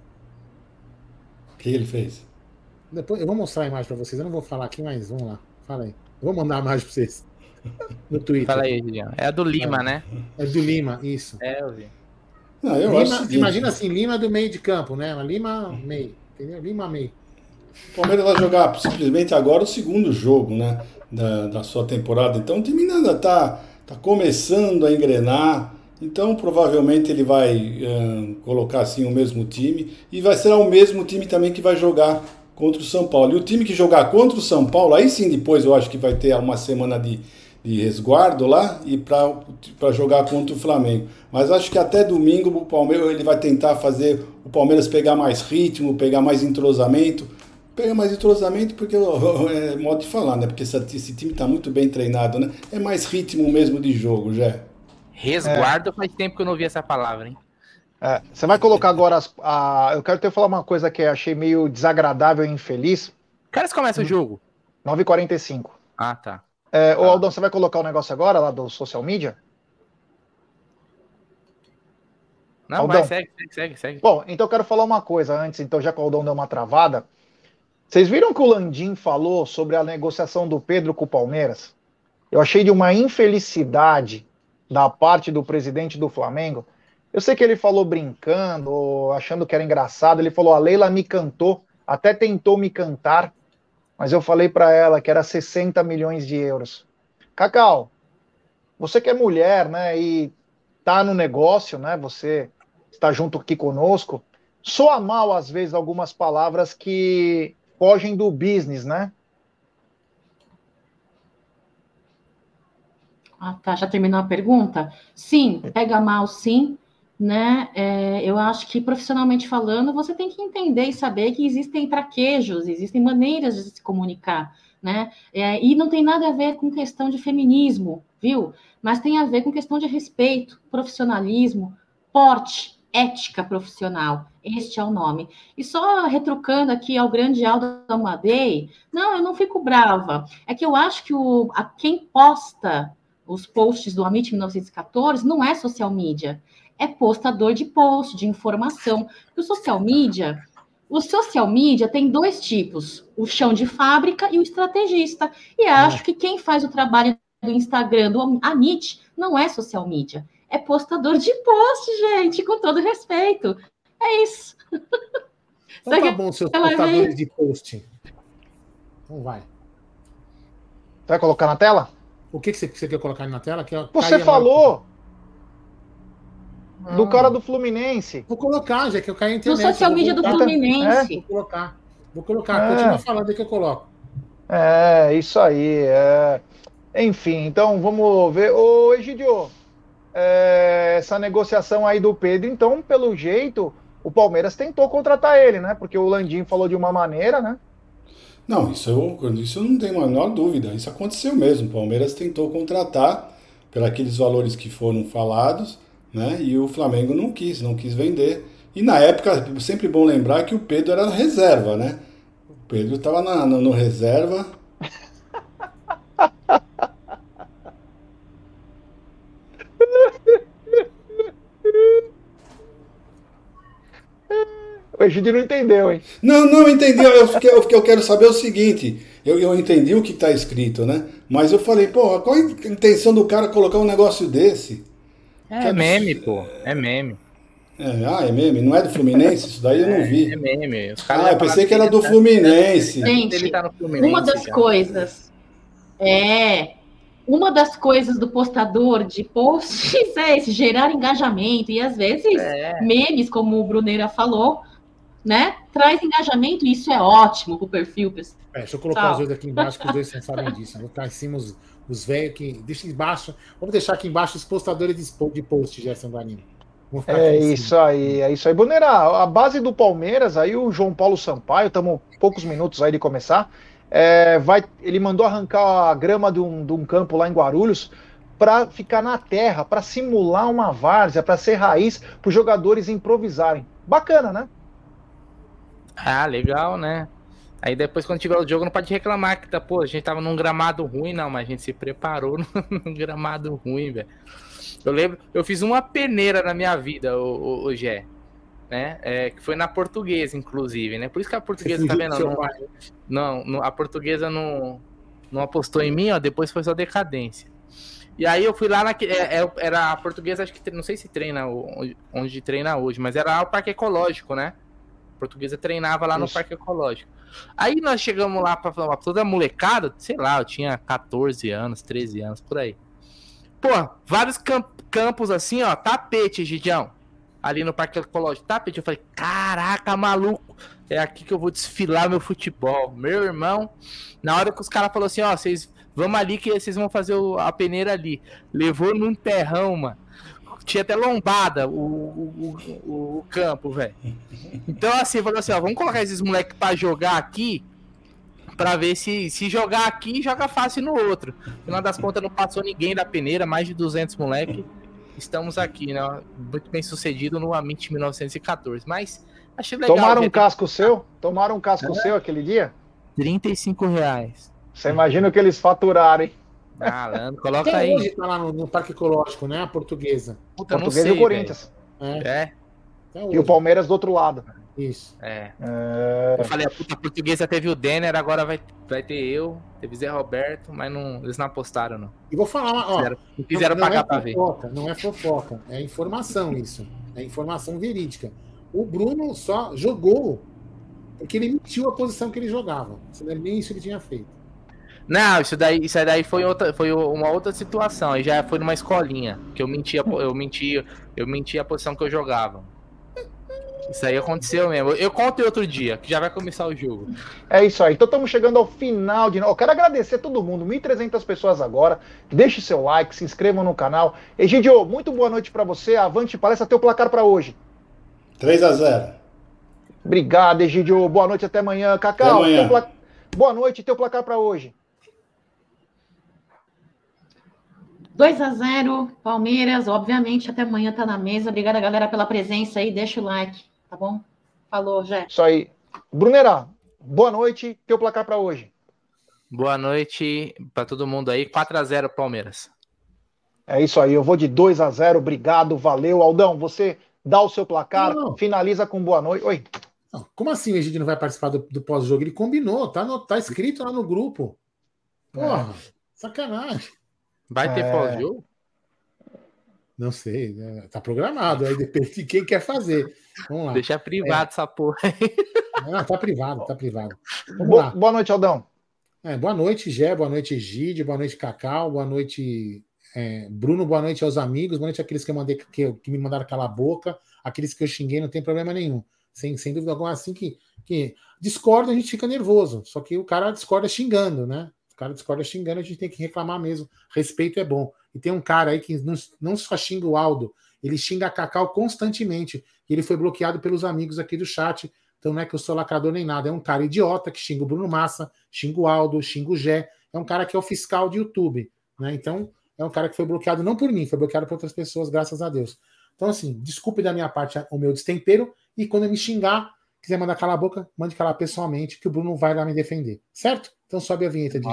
O que ele fez? Depois, eu vou mostrar a imagem para vocês. Eu não vou falar aqui, mas vamos lá. Fala aí. Eu vou mandar a imagem para vocês. No Twitter. Fala aí, Julião. É a do Lima, é. né? É do Lima, isso. É, eu vi. Não, eu Lima, imagina assim, Lima do meio de campo, né? Lima meio. Entendeu? Lima meio. O Palmeiras vai jogar simplesmente agora o segundo jogo, né? Da, da sua temporada. Então o time ainda está tá começando a engrenar. Então provavelmente ele vai uh, colocar assim o mesmo time. E vai ser o mesmo time também que vai jogar contra o São Paulo. E o time que jogar contra o São Paulo, aí sim depois eu acho que vai ter uma semana de, de resguardo lá e para jogar contra o Flamengo. Mas acho que até domingo o Palmeiras ele vai tentar fazer o Palmeiras pegar mais ritmo, pegar mais entrosamento. Pega mais entrosamento porque é modo de falar, né? Porque esse, esse time está muito bem treinado, né? É mais ritmo mesmo de jogo, já. Resguardo é. faz tempo que eu não ouvi essa palavra, hein? É, você vai colocar agora as, a, eu quero te falar uma coisa que achei meio desagradável e infeliz. Queres começa o jogo? 9h45. Ah, tá. É, Ô, Aldão, você vai colocar o negócio agora lá do social media? Não, Aldão. vai, segue, segue, segue, segue. Bom, então eu quero falar uma coisa antes, então, já que o Aldão deu uma travada. Vocês viram que o Landim falou sobre a negociação do Pedro com o Palmeiras? Eu achei de uma infelicidade da parte do presidente do Flamengo. Eu sei que ele falou brincando, achando que era engraçado. Ele falou: a Leila me cantou, até tentou me cantar, mas eu falei para ela que era 60 milhões de euros. Cacau, você que é mulher, né, e tá no negócio, né, você está junto aqui conosco, soa mal às vezes algumas palavras que fogem do business, né? Ah, tá. Já terminou a pergunta? Sim, pega mal, sim né? É, eu acho que profissionalmente falando, você tem que entender e saber que existem traquejos, existem maneiras de se comunicar, né? É, e não tem nada a ver com questão de feminismo, viu? Mas tem a ver com questão de respeito, profissionalismo, porte, ética profissional. Este é o nome. E só retrucando aqui ao grande Aldo Amadei, não, eu não fico brava. É que eu acho que o, a, quem posta os posts do Amit 1914 não é social media é postador de post, de informação. O social media, o social media tem dois tipos: o chão de fábrica e o estrategista. E acho é. que quem faz o trabalho do Instagram, do Amit, não é social media. É postador de post, gente, com todo respeito. É isso. Então tá bom, seus postadores de post. Então vai. Vai colocar na tela? O que, que você, você quer colocar na tela? Que você falou do cara do Fluminense. Vou colocar, já que eu caí em internet. No social media do Fluminense. É? Vou colocar. Vou colocar. É. Continua falando que eu coloco. É, isso aí. É... Enfim, então vamos ver. Ô, Egidio, é... essa negociação aí do Pedro, então, pelo jeito, o Palmeiras tentou contratar ele, né? Porque o Landim falou de uma maneira, né? Não, isso eu, isso eu não tenho a menor dúvida. Isso aconteceu mesmo. O Palmeiras tentou contratar por aqueles valores que foram falados né? E o Flamengo não quis, não quis vender. E na época, sempre bom lembrar que o Pedro era reserva, né? O Pedro estava no, no reserva. O Egídio não entendeu, hein? Não, não entendeu. Eu, fiquei, eu, fiquei, eu quero saber o seguinte: eu, eu entendi o que está escrito, né? Mas eu falei, porra, qual a intenção do cara colocar um negócio desse? É, é meme, pô. É meme. É, ah, é meme? Não é do Fluminense? Isso daí eu não vi. É, é meme. Os ah, eu pensei que era do Fluminense. Gente, ele tá no Fluminense uma das já. coisas. É. Uma das coisas do postador de posts é esse, gerar engajamento. E às vezes, é. memes, como o Bruneira falou, né? Traz engajamento e isso é ótimo pro perfil, pessoal. É, deixa eu colocar os dois aqui embaixo, que os dois não sabem disso. Vou botar em cima os, os velhos que. Deixa embaixo. Vamos deixar aqui embaixo os postadores de post, Gerson Guarino. É isso aí, é isso aí. Boneira, a base do Palmeiras, aí o João Paulo Sampaio, estamos poucos minutos aí de começar. É, vai, ele mandou arrancar a grama de um, de um campo lá em Guarulhos para ficar na terra, para simular uma várzea, para ser raiz, para os jogadores improvisarem. Bacana, né? Ah, legal, né? Aí depois, quando tiver o jogo, não pode reclamar que tá, pô, a gente tava num gramado ruim, não, mas a gente se preparou num gramado ruim, velho. Eu lembro, eu fiz uma peneira na minha vida, o, o, o Gé, né? É, que foi na portuguesa, inclusive, né? Por isso que a portuguesa, tá vendo? Não, não, não, a portuguesa não, não apostou em mim, ó, depois foi só decadência. E aí eu fui lá na. É, é, era a portuguesa, acho que não sei se treina onde, onde treina hoje, mas era o parque ecológico, né? Portuguesa treinava lá Isso. no Parque Ecológico. Aí nós chegamos lá para falar, toda molecada, sei lá, eu tinha 14 anos, 13 anos, por aí. Pô, vários camp campos assim, ó, tapete, Gidião. Ali no Parque Ecológico, tapete. Eu falei, caraca, maluco, é aqui que eu vou desfilar meu futebol. Meu irmão, na hora que os caras falaram assim, ó, vocês vamos ali que vocês vão fazer a peneira ali. Levou num terrão, mano tinha até lombada o, o, o, o campo, velho. Então, assim, falou assim: ó, vamos colocar esses moleques pra jogar aqui, pra ver se, se jogar aqui, joga fácil no outro. No final das contas, não passou ninguém da peneira, mais de 200 moleques. Estamos aqui, né? Muito bem sucedido no Amit 1914. Mas achei legal. Tomaram um casco seu? Tomaram um casco é? seu aquele dia? 35 reais. Você imagina o que eles faturaram, hein? Malandro, coloca Quem aí. Hoje tá lá no, no, Parque Ecológico, né? A portuguesa. Puta, portuguesa sei, e o Corinthians. É. é. E o Palmeiras do outro lado. Isso. É. é. Eu falei, a puta portuguesa teve o Denner, agora vai, vai ter eu, teve Zé Roberto, mas não, eles não apostaram, não. E vou falar, ó. Fizeram, não fizeram não, pagar não é pra fofoca, ver. Não é fofoca, é informação isso. É informação verídica. O Bruno só jogou porque ele mentiu a posição que ele jogava. Nem isso ele tinha feito. Não, isso daí, isso daí foi, outra, foi uma outra situação. Aí já foi numa escolinha. Que eu menti, eu menti, eu menti a posição que eu jogava. Isso aí aconteceu mesmo. Eu conto outro dia, que já vai começar o jogo. É isso aí. Então estamos chegando ao final de. Eu quero agradecer a todo mundo, 1.300 pessoas agora. Deixe seu like, se inscrevam no canal. Egidio, muito boa noite para você. Avante palestra, teu placar para hoje. 3 a 0 Obrigado, Egidio. Boa noite, até amanhã. Cacau, até amanhã. Pla... boa noite, teu placar para hoje. 2 a 0 Palmeiras, obviamente, até amanhã tá na mesa. Obrigada, galera, pela presença aí. Deixa o like, tá bom? Falou, Jé. Isso aí. Brunera, boa noite. Teu placar para hoje. Boa noite para todo mundo aí. 4 a 0 Palmeiras. É isso aí. Eu vou de 2 a 0 Obrigado, valeu. Aldão, você dá o seu placar, não, não. finaliza com boa noite. Oi. Não, como assim o Egídio não vai participar do, do pós-jogo? Ele combinou, tá, no, tá escrito lá no grupo. Porra, é. sacanagem. Vai ter é... pós-jogo? Não sei, né? tá programado, aí depende de quem quer fazer. Vamos lá. Deixa privado é. essa porra aí. Ah, tá privado, tá privado. Boa, boa, noite, Aldão. É, boa noite, Gé, boa noite, Egídio, boa noite, Cacau, boa noite, é, Bruno, boa noite aos amigos, boa noite àqueles que, eu mandei, que, que me mandaram calar a boca, aqueles que eu xinguei, não tem problema nenhum. Sem, sem dúvida alguma, assim que, que discorda, a gente fica nervoso. Só que o cara discorda xingando, né? Cara discorda xingando, a gente tem que reclamar mesmo. Respeito é bom. E tem um cara aí que não, não só xinga o Aldo, ele xinga a Cacau constantemente. E ele foi bloqueado pelos amigos aqui do chat. Então não é que eu sou lacrador nem nada. É um cara idiota que xinga o Bruno Massa, xinga o Aldo, xinga o Gé. É um cara que é o fiscal de YouTube. Né? Então é um cara que foi bloqueado não por mim, foi bloqueado por outras pessoas, graças a Deus. Então, assim, desculpe da minha parte o meu destempero. E quando eu me xingar, quiser mandar calar a boca, mande calar pessoalmente, que o Bruno vai lá me defender. Certo? Então sobe a vinheta de.